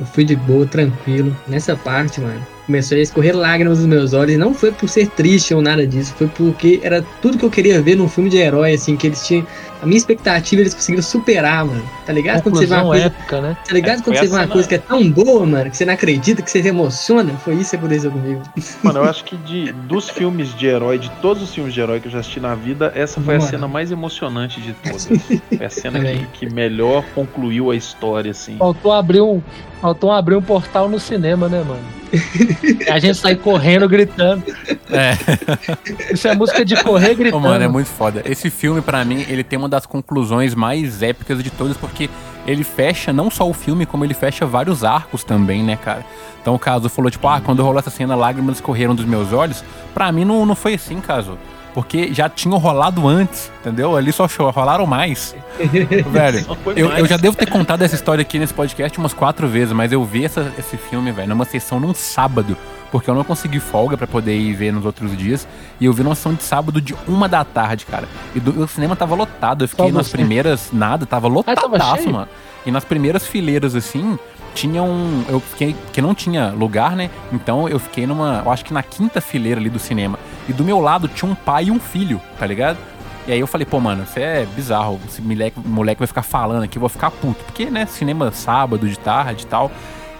Eu fui de boa, tranquilo. Nessa parte, mano, começou a escorrer lágrimas dos meus olhos. E não foi por ser triste ou nada disso, foi porque era tudo que eu queria ver num filme de herói, assim, que eles tinham. A minha expectativa eles conseguiram superar, mano. Tá ligado? Quando você vê uma coisa. épica, né? Tá ligado É, quando você vê uma coisa que é tão boa, mano, que você não acredita, que você se emociona? Foi isso que aconteceu comigo. Mano, eu acho que de, dos filmes de herói, de todos os filmes de herói que eu já assisti na vida, essa foi a Vamos lá. cena mais emocionante de todas. Foi a cena que, que melhor concluiu a história, assim. Faltou abrir um, faltou abrir um portal no cinema, né, mano? a gente sai correndo, gritando. É. Isso é música de correr Ô, gritando. mano, é muito foda. Esse filme, pra mim, ele tem uma das conclusões mais épicas de todas, porque ele fecha não só o filme, como ele fecha vários arcos também, né, cara? Então o caso falou, tipo, ah, quando rolou essa cena, lágrimas correram dos meus olhos. Pra mim não, não foi assim, caso. Porque já tinham rolado antes, entendeu? Ali só rolaram mais. velho, eu, mais. eu já devo ter contado essa história aqui nesse podcast umas quatro vezes, mas eu vi essa- esse filme, velho, numa sessão num sábado. Porque eu não consegui folga pra poder ir ver nos outros dias. E eu vi numa sessão de sábado de uma da tarde, cara. E do- o cinema tava lotado. Eu fiquei Só nas você? primeiras. Nada, tava Ah, tava lotadaço, cheio? mano. E nas primeiras fileiras, assim, tinha um. Eu fiquei. Que não tinha lugar, né? Então eu fiquei numa. Eu acho que na quinta fileira ali do cinema. E do meu lado tinha um pai e um filho, tá ligado? E aí eu falei, pô, mano, isso é bizarro. Esse moleque, moleque vai ficar falando aqui, eu vou ficar puto. Porque, né, cinema sábado, de tarde e tal.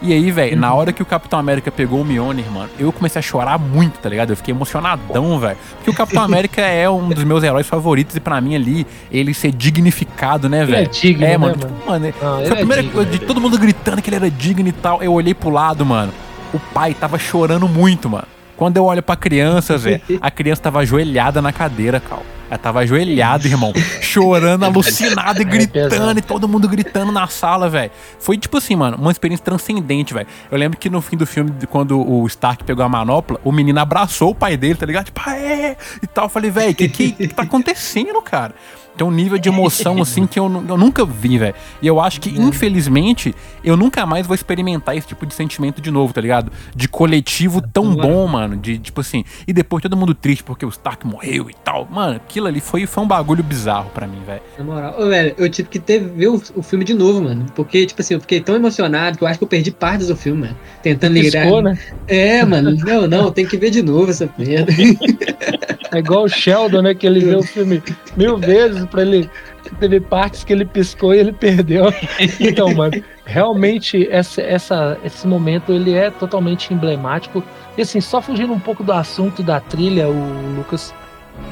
E aí, velho, na hora que o Capitão América pegou o Mjolnir, mano, eu comecei a chorar muito, tá ligado? Eu fiquei emocionadão, velho. Porque o Capitão América é um dos meus heróis favoritos e pra mim ali, ele ser dignificado, né, é velho? digno, É, né, mano, mano? tipo, mano, Não, foi a é primeira digno, coisa de todo mundo gritando que ele era digno e tal. Eu olhei pro lado, mano. O pai tava chorando muito, mano. Quando eu olho pra criança, Zé, a criança tava ajoelhada na cadeira, Cal. Ela tava ajoelhada, irmão. Chorando, alucinada e gritando, pesado. e todo mundo gritando na sala, velho. Foi tipo assim, mano, uma experiência transcendente, velho. Eu lembro que no fim do filme, quando o Stark pegou a manopla, o menino abraçou o pai dele, tá ligado? Tipo, é! E tal. Eu falei, velho, o que, que, que tá acontecendo, cara? Tem um nível de emoção, assim, que eu, eu nunca vi, velho. E eu acho que, infelizmente, eu nunca mais vou experimentar esse tipo de sentimento de novo, tá ligado? De coletivo tão bom, mano. De, tipo assim, e depois todo mundo triste porque o Stark morreu e tal. Mano, aquilo ali foi, foi um bagulho bizarro pra mim, velho. Na moral, Ô, velho, eu tive que ter, ver o, o filme de novo, mano. Porque, tipo assim, eu fiquei tão emocionado que eu acho que eu perdi partes do filme, mano. Tentando ligar. Piscou, né? É, mano. Não, não, tem que ver de novo essa merda. É igual o Sheldon, né? Que ele vê o filme mil vezes pra ele. Teve partes que ele piscou e ele perdeu. Então, mano, realmente essa, essa, esse momento ele é totalmente emblemático. E assim, só fugindo um pouco do assunto da trilha, o Lucas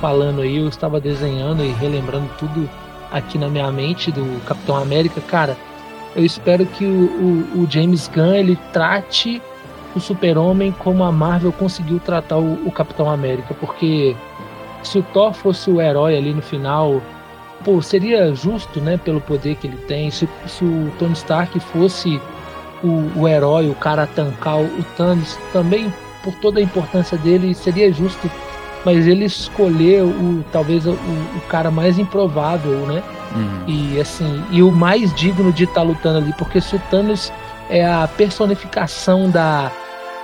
falando aí, eu estava desenhando e relembrando tudo aqui na minha mente do Capitão América. Cara, eu espero que o, o, o James Gunn ele trate o Super-Homem como a Marvel conseguiu tratar o, o Capitão América, porque se o Thor fosse o herói ali no final, pô, seria justo, né, pelo poder que ele tem. Se, se o Tony Stark fosse o, o herói, o cara a tancar o Thanos, também por toda a importância dele, seria justo. Mas ele escolheu o, talvez o, o cara mais improvável, né? Uhum. E assim, e o mais digno de estar lutando ali, porque se o Thanos é a personificação da,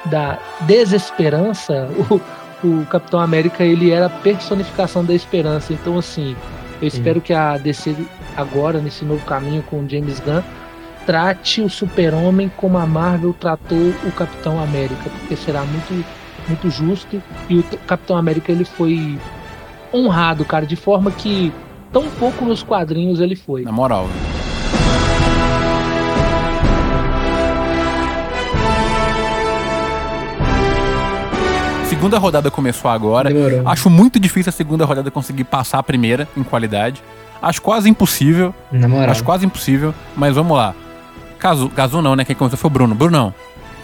da desesperança, o, o Capitão América ele era a personificação da esperança. Então assim, eu espero que a DC agora nesse novo caminho com o James Gunn trate o Super-Homem como a Marvel tratou o Capitão América, porque será muito muito justo e o Capitão América ele foi honrado, cara, de forma que tão pouco nos quadrinhos ele foi. Na moral, Segunda rodada começou agora. Demorou. Acho muito difícil a segunda rodada conseguir passar a primeira em qualidade. Acho quase impossível. Na moral. Acho quase impossível. Mas vamos lá. Caso, caso não, né? Quem começou foi o Bruno. Brunão,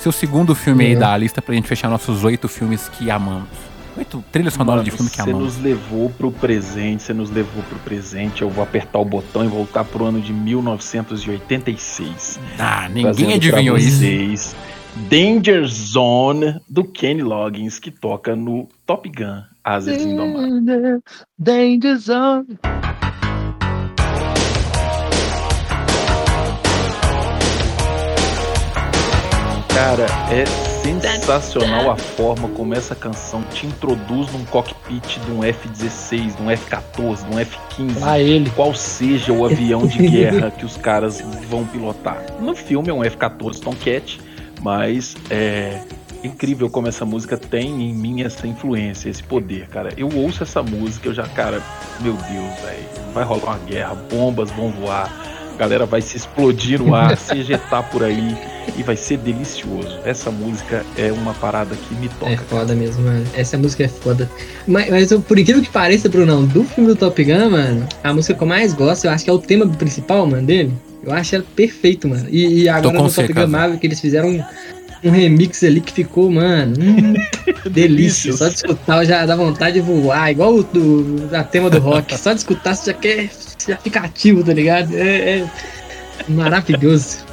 seu segundo filme aí da lista pra gente fechar nossos oito filmes que amamos. Oito trilhas sonoras de filme que você amamos. nos levou pro presente, você nos levou pro presente. Eu vou apertar o botão e voltar pro ano de 1986. Ah, ninguém adivinhou isso. Danger Zone do Kenny Loggins, que toca no Top Gun Asas Indomáveis. Danger Zone. Cara, é sensacional a forma como essa canção te introduz num cockpit de um F-16, de um F-14, de um F-15. Lá ele. qual seja o avião de guerra que os caras vão pilotar. No filme é um F-14 Tomcat, mas é, incrível como essa música tem em mim essa influência, esse poder, cara. Eu ouço essa música, eu já, cara, meu Deus, velho, vai rolar uma guerra, bombas vão voar, a galera vai se explodir no ar, se ejetar por aí e vai ser delicioso. Essa música é uma parada que me toca. É foda mesmo, mano. Essa música é foda. Mas, mas eu, por incrível que pareça, Brunão, do filme do Top Gun, mano, a música que eu mais gosto, eu acho que é o tema principal, mano, dele. Eu acho ela perfeito, mano. E, e agora no Top Gun Marvel, que eles fizeram um, um remix ali que ficou, mano, hum, delícia. Só de escutar já dá vontade de voar, igual o do, a tema do rock. Só de escutar você já quer, já fica ativo, tá ligado? É, é maravilhoso.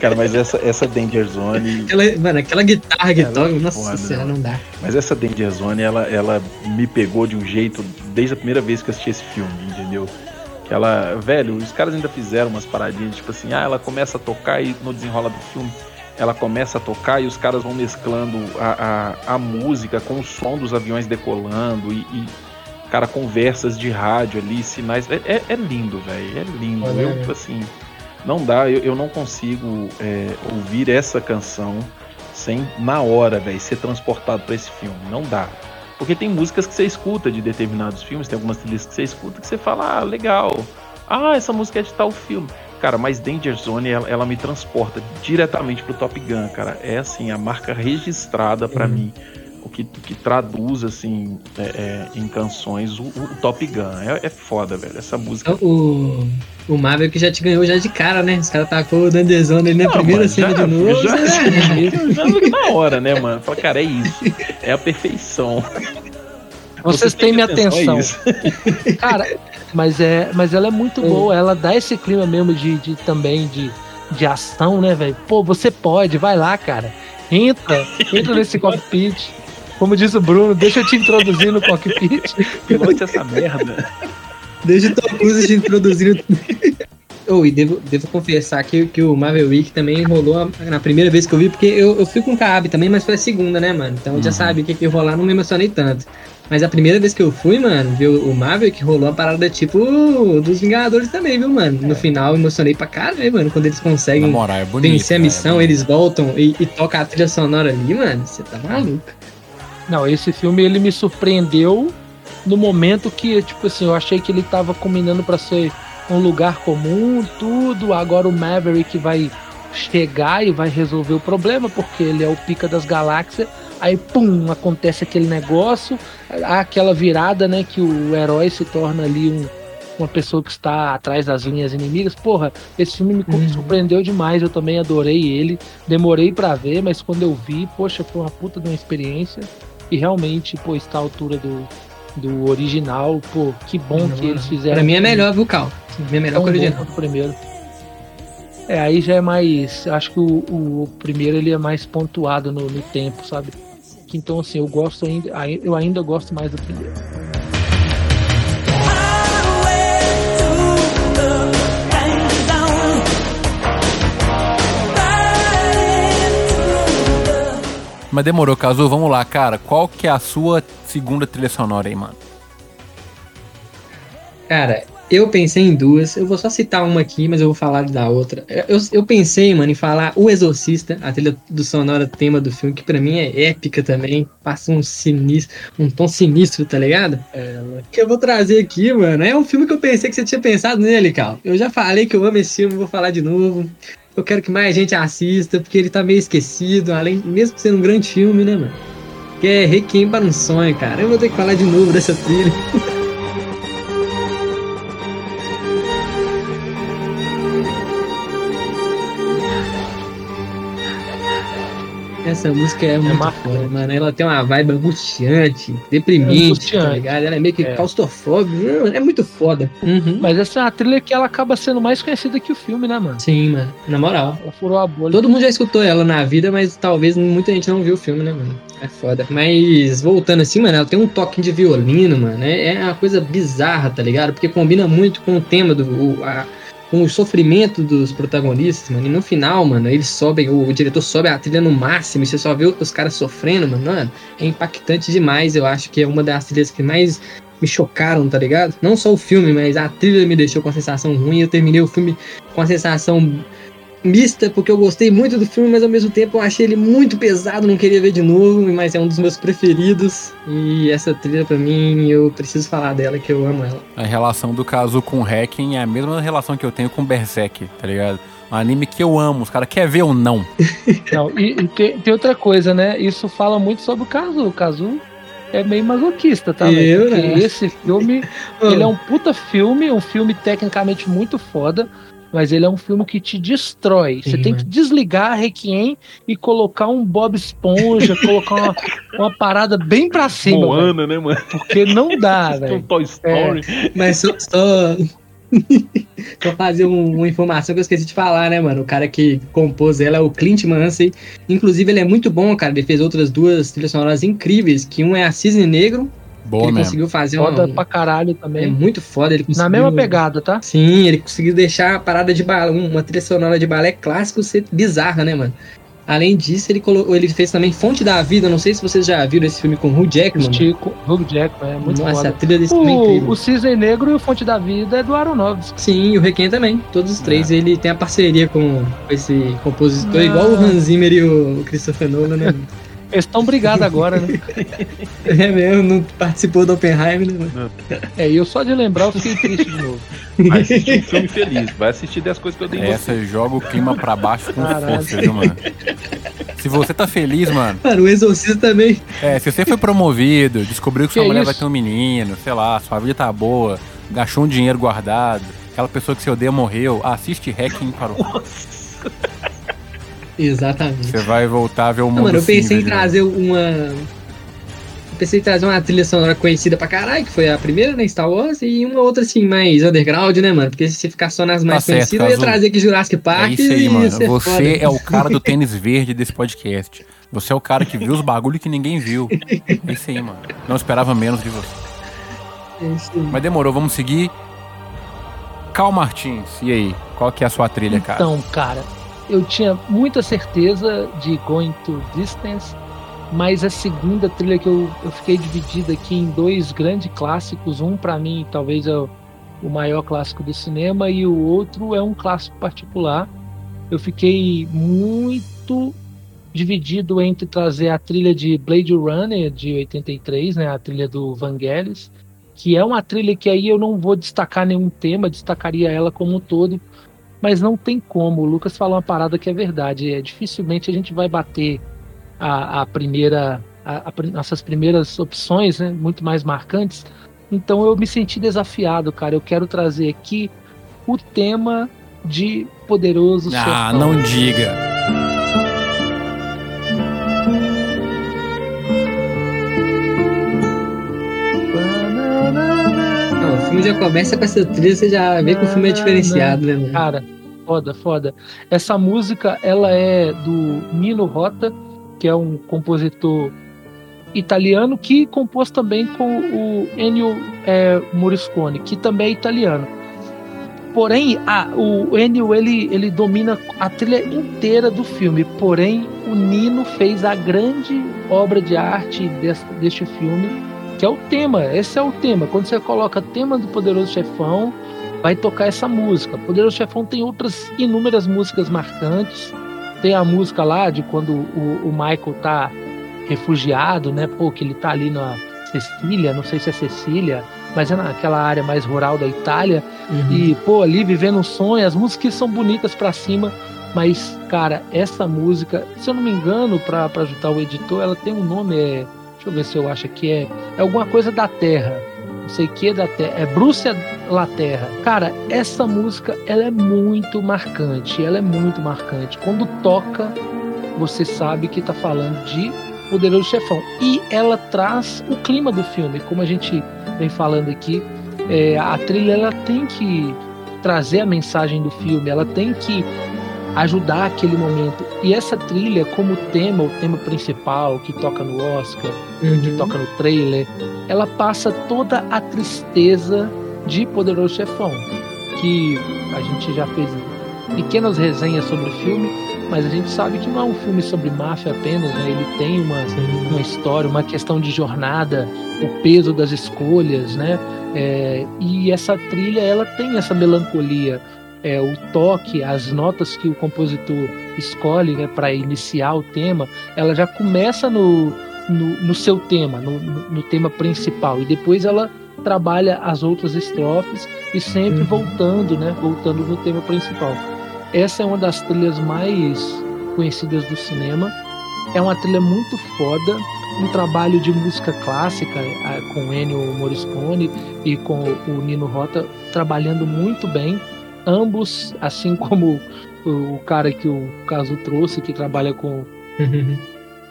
Cara, mas essa, essa Danger Zone. Aquela, mano, aquela guitarra que toca, nossa senhora, não dá. Mas essa Danger Zone, ela, ela me pegou de um jeito desde a primeira vez que eu assisti esse filme, entendeu? Que ela, velho, os caras ainda fizeram umas paradinhas, tipo assim, ah, ela começa a tocar e no desenrola do filme ela começa a tocar e os caras vão mesclando a, a, a música com o som dos aviões decolando e, e cara, conversas de rádio ali, sinais. É, é, é lindo, velho. É lindo. Olha, eu, tipo assim, não dá, eu, eu não consigo é, ouvir essa canção sem, na hora, velho, ser transportado para esse filme. Não dá. Porque tem músicas que você escuta de determinados filmes, tem algumas trilhas que você escuta que você fala, ah, legal. Ah, essa música é de tal filme. Cara, mas Danger Zone, ela, ela me transporta diretamente pro Top Gun, cara. É assim, a marca registrada para uhum. mim. O que, que traduz, assim, é, é, em canções o, o Top Gun. É, é, foda, velho. Essa música. O, o Marvel que já te ganhou já de cara, né? Os caras tacou o Danger Zone ali na Não, primeira cena já, de novo. Já, já, já, na hora, né, mano? Fala, cara, é isso. É a perfeição. Vocês, têm minha atenção. cara, mas, é, mas ela é muito hum. boa, ela dá esse clima mesmo de, de também de, de ação, né, velho? Pô, você pode, vai lá, cara. Entra, entra nesse cockpit. Como diz o Bruno, deixa eu te introduzir no cockpit. Pilote essa merda. Deixa o Tom Cruise te introduzir no... Oh, e devo, devo confessar que, que o Marvel Week também rolou na primeira vez que eu vi, porque eu, eu fui com o Caab também, mas foi a segunda, né, mano? Então uhum. já sabe o que, que ia rolar, não me emocionei tanto. Mas a primeira vez que eu fui, mano, viu o Maverick rolou uma parada tipo dos Vingadores também, viu, mano? No é. final emocionei pra caralho, mano, quando eles conseguem moral, é bonito, vencer a né? missão, é eles voltam e, e toca a trilha sonora ali, mano. Você tá maluco. Não, esse filme ele me surpreendeu no momento que, tipo assim, eu achei que ele tava combinando para ser um lugar comum, tudo. Agora o Maverick vai chegar e vai resolver o problema, porque ele é o pica das galáxias aí pum, acontece aquele negócio, há aquela virada, né, que o herói se torna ali um, uma pessoa que está atrás das linhas inimigas. Porra, esse filme me uhum. surpreendeu demais, eu também adorei ele. Demorei para ver, mas quando eu vi, poxa, foi uma puta de uma experiência. E realmente, pô, está à altura do, do original. Pô, que bom não, que eles fizeram. Pra mim é melhor, viu, Cal? Pra mim é melhor que o original. primeiro. É, aí já é mais. Acho que o, o, primeiro ele é mais pontuado no, no tempo, sabe? Então, assim, eu gosto ainda, eu ainda gosto mais do primeiro. Mas demorou, Cazu, vamos lá, cara. Qual que é a sua segunda trilha sonora aí, mano? Cara, eu pensei em duas, eu vou só citar uma aqui, mas eu vou falar da outra. Eu, eu pensei, mano, em falar O Exorcista, a trilha do sonora tema do filme, que para mim é épica também, passa um sinistro, um tom sinistro, tá ligado? É, que eu vou trazer aqui, mano, é um filme que eu pensei que você tinha pensado nele, Cal. Eu já falei que eu amo esse filme, vou falar de novo. Eu quero que mais gente assista, porque ele tá meio esquecido, além, mesmo sendo um grande filme, né, mano? Que é Requiem para um Sonho, cara. Eu vou ter que falar de novo dessa trilha. Essa música é, é muito foda, mano. Ela tem uma vibe angustiante, deprimente, é angustiante. tá ligado? Ela é meio que é. claustrofóbica. É muito foda. Uhum. Mas essa é uma trilha que ela acaba sendo mais conhecida que o filme, né, mano? Sim, mano. Na moral. Ela furou a bolha. Todo mundo já escutou ela na vida, mas talvez muita gente não viu o filme, né, mano? É foda. Mas voltando assim, mano, ela tem um toque de violino, mano. É, é uma coisa bizarra, tá ligado? Porque combina muito com o tema do. O, a, com o sofrimento dos protagonistas, mano. E no final, mano, eles sobem, o, o diretor sobe a trilha no máximo e você só vê os caras sofrendo, mano. mano. É impactante demais. Eu acho que é uma das trilhas que mais me chocaram, tá ligado? Não só o filme, mas a trilha me deixou com a sensação ruim. Eu terminei o filme com a sensação mista, porque eu gostei muito do filme, mas ao mesmo tempo eu achei ele muito pesado, não queria ver de novo, mas é um dos meus preferidos. E essa trilha, pra mim, eu preciso falar dela, que eu amo ela. A relação do Kazu com o Hacking é a mesma relação que eu tenho com Berserk, tá ligado? Um anime que eu amo, os caras querem ver ou não. Não, e, e tem, tem outra coisa, né? Isso fala muito sobre o Kazu. O Kazu é meio masoquista, tá? Eu, Porque né? esse filme, ele é um puta filme, um filme tecnicamente muito foda, mas ele é um filme que te destrói. Você tem mano. que desligar a Requiem e colocar um Bob Esponja, colocar uma, uma parada bem pra cima, velho, Moana, né, mano? porque não dá, Tem um velho. Toy Story. Mas só. só... só fazer um- uma informação que eu esqueci de falar, né, mano? O cara que compôs ela é o Clint Mansey. Inclusive, ele é muito bom, cara. Ele fez outras duas trilhas sonoras incríveis. Que um é a Cisne Negro. Boa ele mesmo. conseguiu fazer Foda uma. pra caralho É também. muito foda. Ele conseguiu... Na mesma pegada, tá? Sim, ele conseguiu deixar a parada de balé, uma trilha sonora de balé clássico ser bizarra, né, mano? Além disso, ele, colocou, ele fez também Fonte da Vida. Não sei se vocês já viram esse filme com Hugh Jackman. Hugh Jackman, é muito Nossa, a foda. trilha desse filme é O, incrível. o Cisne Negro e o Fonte da Vida é do Aronofsky. Sim, e o Requiem também. Todos os três. Ele tem a parceria com esse compositor, Ah. igual o Hans Zimmer e o Christopher Nolan, né? Eles estão brigados agora, né? é mesmo, não participou do Oppenheimer, né? mano? É, e eu só de lembrar eu fiquei triste de novo. Vai assistir um filme feliz. Vai assistir 10 coisas que eu dei em você. Essa joga o clima pra baixo com Caralho. força, viu, mano? Se você tá feliz, mano, Mano, o Exorcista também. é, se você foi promovido, descobriu que, Que sua mulher isso? vai ter um menino, sei lá, sua vida tá boa, gastou um dinheiro guardado, aquela pessoa que você odeia morreu, assiste Hacking para o. Exatamente. Você vai voltar a ver o mundo. Não, mano, eu pensei cinza em novo. trazer uma. Eu pensei em trazer uma trilha sonora conhecida pra caralho, que foi a primeira, né? Star Wars, e uma outra assim, mais underground, né, mano? Porque se você ficar só nas mais Tá certo, conhecidas, eu ia Cazu. trazer aqui Jurassic Park É isso aí, e mano. ser Você foda. é o cara do tênis verde desse podcast. Você é o cara que viu os bagulho que ninguém viu. É isso aí, mano. Não esperava menos de você. É isso aí. Mas demorou, vamos seguir. Cal Martins, e aí? Qual que é a sua trilha, cara? Então, cara, eu tinha muita certeza de Going to Distance, mas a segunda trilha que eu, eu fiquei dividida aqui em dois grandes clássicos. Um, pra mim, talvez é o, o maior clássico do cinema, e o outro é um clássico particular. Eu fiquei muito dividido entre trazer a trilha de Blade Runner de 83, né, a trilha do Vangelis, que é uma trilha que aí eu não vou destacar nenhum tema, destacaria ela como um todo, mas não tem como. O Lucas falou uma parada que é verdade. É dificilmente a gente vai bater a, a primeira, a, a nossas primeiras opções, né, muito mais marcantes. Então eu me senti desafiado, cara. Eu quero trazer aqui o tema de Poderoso Ah, Chefão. não diga. Filme já começa com essa trilha, você já vê que o filme é diferenciado, né, mano? Cara, foda, foda. Essa música, ela é do Nino Rota, que é um compositor italiano que compôs também com o Ennio é, Morricone, que também é italiano. Porém, a, o Ennio ele, ele domina a trilha inteira do filme. Porém, o Nino fez a grande obra de arte deste filme, que é o tema. Esse é o tema. Quando você coloca tema do Poderoso Chefão, vai tocar essa música. Poderoso Chefão tem outras inúmeras músicas marcantes. Tem a música lá de quando o, o Michael tá refugiado, né? Pô, que ele tá ali na Sicília, não sei se é Sicília, mas é naquela área mais rural da Itália. Uhum. E, pô, ali vivendo um sonho, as músicas são bonitas pra cima, mas, cara, essa música, se eu não me engano, pra, pra ajudar o editor, ela tem um nome, é. Deixa eu ver se eu acho que é. É alguma coisa da Terra. Não sei o que é da Terra. É Brússia La Terra. Cara, essa música, ela é muito marcante. Ela é muito marcante. Quando toca, você sabe que tá falando de Poderoso Chefão. E ela traz o clima do filme, como a gente vem falando aqui. É, a trilha ela tem que trazer a mensagem do filme, ela tem que ajudar aquele momento. E essa trilha, como tema, o tema principal que toca no Oscar, que Uhum. toca no trailer, ela passa toda a tristeza de Poderoso Chefão, que a gente já fez pequenas resenhas sobre o filme, mas a gente sabe que não é um filme sobre máfia apenas, né? Ele tem uma, uma história, uma questão de jornada, o peso das escolhas, né? É, e essa trilha, ela tem essa melancolia. É, o toque, as notas que o compositor escolhe né, para iniciar o tema, ela já começa no, no, no seu tema, no, no, tema principal, e depois ela trabalha as outras estrofes e sempre uhum. voltando, né, voltando no tema principal. Essa é uma das trilhas mais conhecidas do cinema. É uma trilha muito foda, um trabalho de música clássica com Ennio Morricone e com o Nino Rota trabalhando muito bem. Ambos, assim como o cara que o caso trouxe, que trabalha com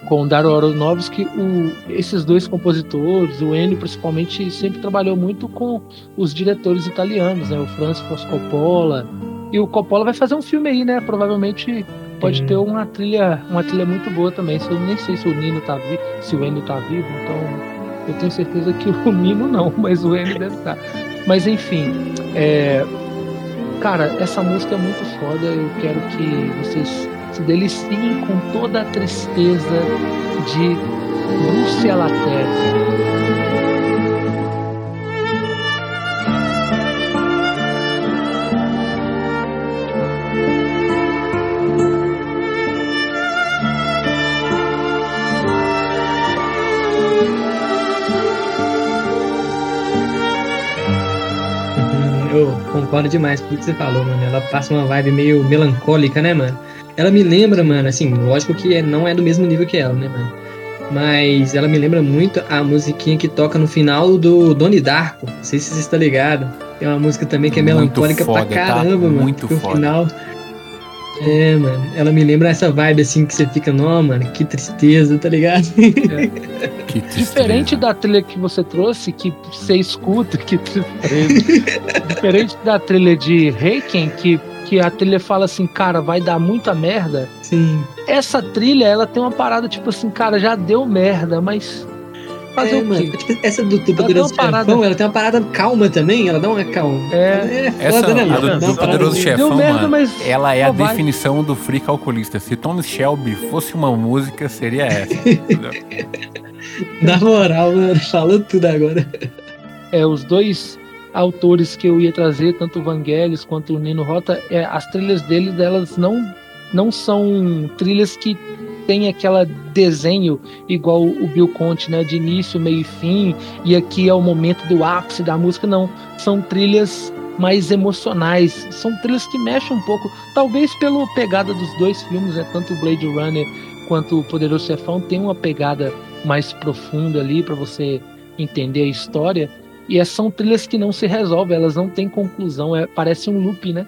com Dario Aronofsky, o, esses dois compositores, o Ennio principalmente, sempre trabalhou muito com os diretores italianos, né? O Francis Coppola. E o Coppola vai fazer um filme aí, né? Provavelmente pode ter uma trilha, uma trilha muito boa também. Eu nem sei se o Nino tá vivo, se o Ennio tá vivo, então eu tenho certeza que o Nino não, mas o Ennio deve estar. Tá. Mas enfim, é... cara, essa música é muito foda. Eu quero que vocês se deliciem com toda a tristeza de Lúcia Laterra. Concordo demais o que você falou, mano. Ela passa uma vibe meio melancólica, né, mano? Ela me lembra, mano, assim, lógico que é, não é do mesmo nível que ela, né, mano? Mas ela me lembra muito a musiquinha que toca no final do Doni Darko. Não sei se você está ligado. É uma música também que é melancólica foda, pra tá? caramba, tá? mano. Muito foda. No final. É, mano. Ela me lembra essa vibe assim que você fica, não, mano, que tristeza, tá ligado? É. Que Diferente da trilha que você trouxe, que você escuta, que Diferente da trilha de Reiken, que, que a trilha fala assim, cara, vai dar muita merda. Sim. Essa trilha, ela tem uma parada tipo assim, cara, já deu merda, mas Fazer é, o mano, tipo, essa do, do Poderoso Chefão, ela tem uma parada calma também, ela dá uma calma. É, é foda, né, mano? A do, do Poderoso Chefão, merda, mano, ela é a vai. definição do free calculista. Se Thomas Shelby fosse uma música, seria essa. Na moral, mano, falou tudo agora. É, os dois autores que eu ia trazer, tanto o Vangelis quanto o Nino Rota, é, as trilhas deles, elas não, não são trilhas que tem aquela desenho igual o Bill Conte, né, de início, meio e fim, e aqui é o momento do ápice da música, não. São trilhas mais emocionais, são trilhas que mexem um pouco, talvez pela pegada dos dois filmes, né, tanto Blade Runner quanto o Poderoso Chefão tem uma pegada mais profunda ali para você entender a história. E são trilhas que não se resolvem, elas não têm conclusão, é, parece um loop, né?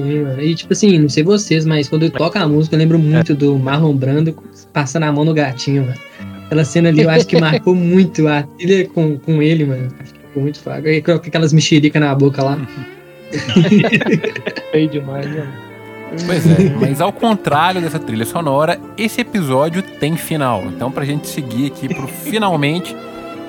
É, e tipo assim, não sei vocês, mas quando eu toco a música, eu lembro muito do Marlon Brando passando a mão no gatinho, mano. Aquela cena ali eu acho que marcou muito a trilha com, com ele, mano. Ficou muito fraco. E com aquelas mexericas na boca lá. Feio demais, mano. Pois é, mas ao contrário dessa trilha sonora, esse episódio tem final. Então, pra gente seguir aqui pro finalmente,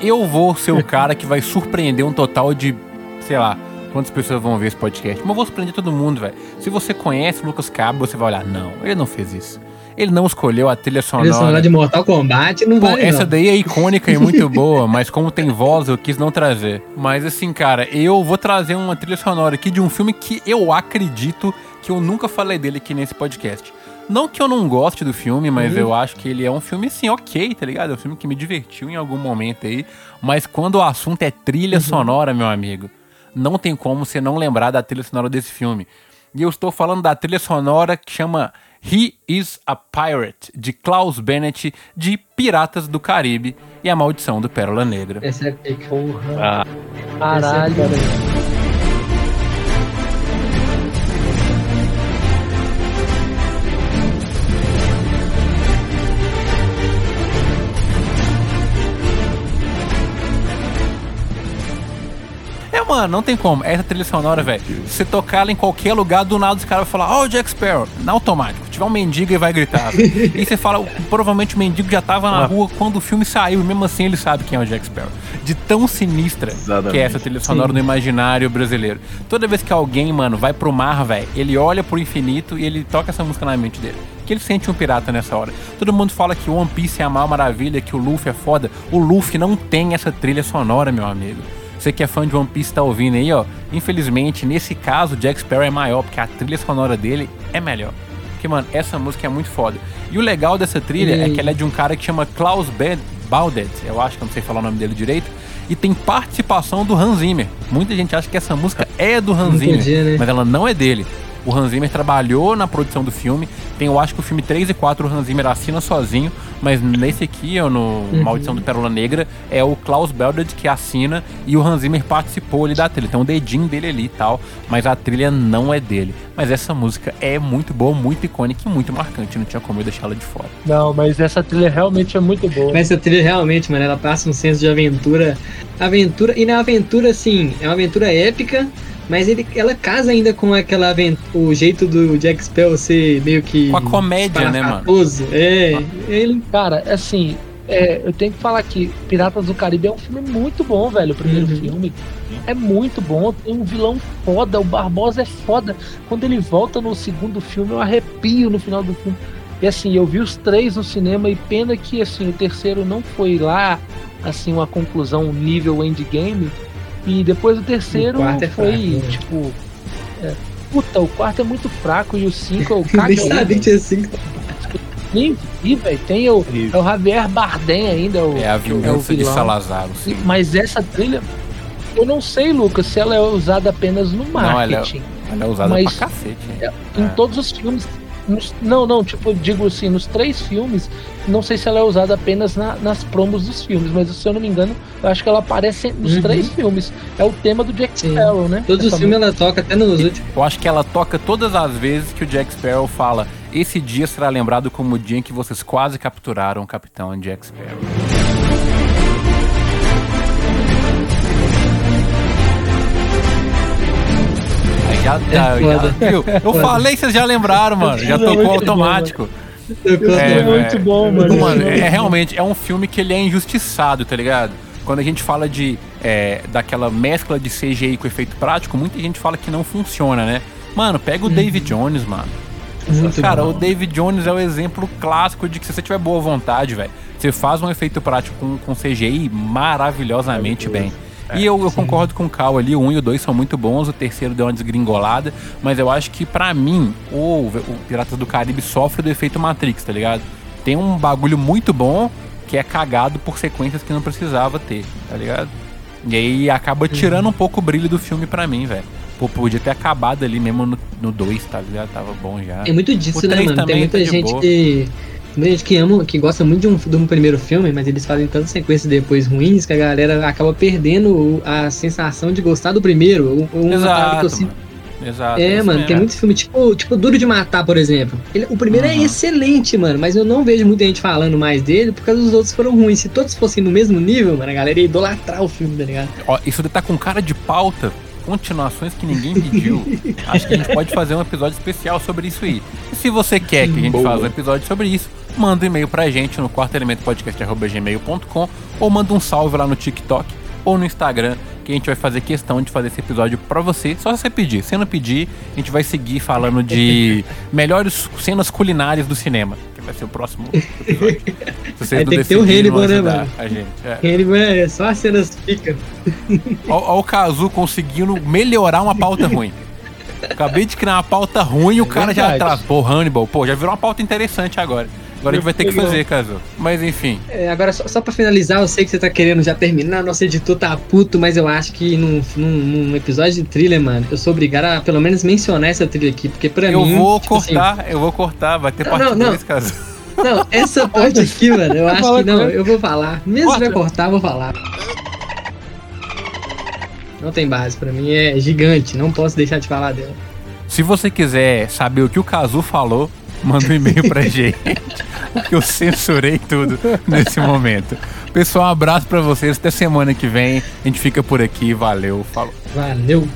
eu vou ser o cara que vai surpreender um total de, sei lá, quantas pessoas vão ver esse podcast. Mas eu vou surpreender todo mundo, velho. Se você conhece o Lucas Cabo, você vai olhar, não, ele não fez isso. Ele não escolheu a trilha sonora. A trilha sonora de Mortal Kombat não vai. Essa daí é icônica e muito boa, mas como tem voz, eu quis não trazer. Mas assim, cara, eu vou trazer uma trilha sonora aqui de um filme que eu acredito que eu nunca falei dele aqui nesse podcast. Não que eu não goste do filme, mas uhum. eu acho que ele é um filme, assim, ok, tá ligado? É um filme que me divertiu em algum momento aí. Mas quando o assunto é trilha uhum. sonora, meu amigo, não tem como você não lembrar da trilha sonora desse filme. E eu estou falando da trilha sonora que chama He is a Pirate, de Klaus Bennett, de Piratas do Caribe e a Maldição do Pérola Negra. Essa é porra. Ah. Caralho. Mano, não tem como. Essa trilha sonora, velho. Se tocar ela em qualquer lugar, do nada os caras vão falar, ó, oh, Jack Sparrow, na automático. Tiver um mendigo, ele vai gritar. e você fala, provavelmente o mendigo já tava na rua quando o filme saiu, e mesmo assim ele sabe quem é o Jack Sparrow. De tão sinistra Exatamente. que é essa trilha sonora Sim. no imaginário brasileiro. Toda vez que alguém, mano, vai pro mar, velho, ele olha pro infinito e ele toca essa música na mente dele que ele sente um pirata nessa hora. Todo mundo fala que o One Piece é a maior maravilha, que o Luffy é foda. O Luffy não tem essa trilha sonora, meu amigo. Você que é fã de One Piece tá ouvindo aí, ó. Infelizmente, nesse caso, Jack Sparrow é maior, porque a trilha sonora dele é melhor. Porque, mano, essa música é muito foda. E o legal dessa trilha E- é que ela é de um cara que chama Klaus Baudet, eu acho que eu não sei falar o nome dele direito. E tem participação do Hans Zimmer. Muita gente acha que essa música é do Hans Zimmer, né? mas ela não é dele. O Hans Zimmer trabalhou na produção do filme. Tem, eu acho que o filme 3 e 4 o Hans Zimmer assina sozinho, mas nesse aqui, ó, no Uhum. Maldição do Pérola Negra, é o Klaus Beldet que assina e o Hans Zimmer participou ali da trilha. Tem um dedinho dele ali e tal, mas a trilha não é dele. Mas essa música é muito boa, muito icônica e muito marcante. Não tinha como eu deixá-la de fora. Não, mas essa trilha realmente é muito boa. Mas essa trilha realmente, mano, ela passa um senso de aventura. Aventura, e na aventura, assim, é uma aventura épica, mas ele, ela casa ainda com aquela aventura, o jeito do Jack Spell ser meio que. Com a comédia, né, mano? É, ele. Cara, assim, é, eu tenho que falar que Piratas do Caribe é um filme muito bom, velho. O primeiro Uhum. filme é muito bom. Tem um vilão foda, o Barbosa é foda. Quando ele volta no segundo filme, eu arrepio no final do filme. E assim, eu vi os três no cinema e pena que assim, o terceiro não foi lá, assim, uma conclusão nível endgame. E depois do terceiro O é foi, fraco, né? tipo. é, puta, o quarto é muito fraco e o cinco eu Nem caguei. sabia que. Nem vi, velho. Tem o, é o Javier Bardem ainda. O, É a é o vingança de vilão. Salazar. o filme. Mas essa trilha, eu não sei, Lucas, se ela é usada apenas no Não, ela é- marketing. Ela é usada Mas- pra cacete. hein? Em É. todos os filmes. Nos- não, não, tipo, digo assim, nos três filmes, não sei se ela é usada apenas na- nas promos dos filmes, mas se eu não me engano, eu acho que ela aparece nos Uhum. três filmes. É o tema do Jack Sim. Sparrow, né? Todos os filmes ela toca, até nos últimos. Eu acho que ela toca todas as vezes que o Jack Sparrow fala: Esse dia será lembrado como o dia em que vocês quase capturaram o capitão Jack Sparrow. Já, já, já- foda. viu? Eu falei, vocês já lembraram, mano. Já é tocou automático. Tocou É, é muito bom, mano. Mano, é realmente é um filme que ele é injustiçado, tá ligado? Quando a gente fala de é, daquela mescla de CGI com efeito prático, muita gente fala que não funciona, né? Mano, pega o David Jones, mano. Muito Cara, bom. o David Jones é o exemplo clássico de que se você tiver boa vontade, velho, você faz um efeito prático com, com CGI maravilhosamente bem. E eu, eu concordo com o Cal ali, o 1 e o 2 são muito bons, o terceiro deu uma desgringolada, mas eu acho que pra mim, o, o Piratas do Caribe sofre do efeito Matrix, tá ligado? Tem um bagulho muito bom que é cagado por sequências que não precisava ter, tá ligado? E aí acaba tirando um pouco o brilho do filme pra mim, velho. Pô, podia ter acabado ali mesmo no 2, tá ligado? Tava bom já. É muito disso, O né, mano? Tem muita tá gente que. Tem gente que ama, que gosta muito de um, de um primeiro filme, mas eles fazem tantas sequências depois ruins que a galera acaba perdendo a sensação de gostar do primeiro. Uma parada que eu Exato, sinto-. Exato. É, mano, tem muito filme, tipo, tipo Duro de Matar, por exemplo. Ele- o primeiro é Uhum. excelente, mano, mas eu não vejo muita gente falando mais dele por causa dos outros foram ruins. Se todos fossem no mesmo nível, mano, a galera ia idolatrar o filme, tá ligado? Ó, isso tá com cara de pauta, continuações que ninguém pediu. Acho que a gente pode fazer um episódio especial sobre isso aí. E se você quer que a gente Boa. faça um episódio sobre isso, manda um e-mail pra gente no quartoelementopodcast.gmail.com ou manda um salve lá no TikTok ou no Instagram, que a gente vai fazer questão de fazer esse episódio pra você. Só se você pedir. Se não pedir, a gente vai seguir falando de melhores cenas culinárias do cinema, que vai ser o próximo episódio. Se vocês tem que ter o Hannibal, né, mano? A gente. É. Ele é só as cenas fica. Olha o Kazu conseguindo melhorar uma pauta ruim. Acabei de criar uma pauta ruim e o cara já atrás. Pô, Hannibal, pô, já virou uma pauta interessante agora. Agora a gente vai ter que fazer, Kazu. Mas enfim. É, agora, só, só pra finalizar, eu sei que você tá querendo já terminar, nosso editor tá puto, mas eu acho que num, num, num episódio de trilha, mano, eu sou obrigado a pelo menos mencionar essa trilha aqui, porque pra eu mim. vou tipo assim, cortar, eu vou cortar, vai ter Não, parte não, não. 2, Kazu. não, essa parte aqui, mano, eu acho que não, eu vou falar. Mesmo se vai cortar, eu vou falar. Não tem base, pra mim é gigante, não posso deixar de falar dela. Se você quiser saber o que o Kazu falou, manda um e-mail pra gente. Que eu censurei tudo nesse momento. Pessoal, um abraço pra vocês. Até semana que vem. A gente fica por aqui. Valeu. Falou. Valeu!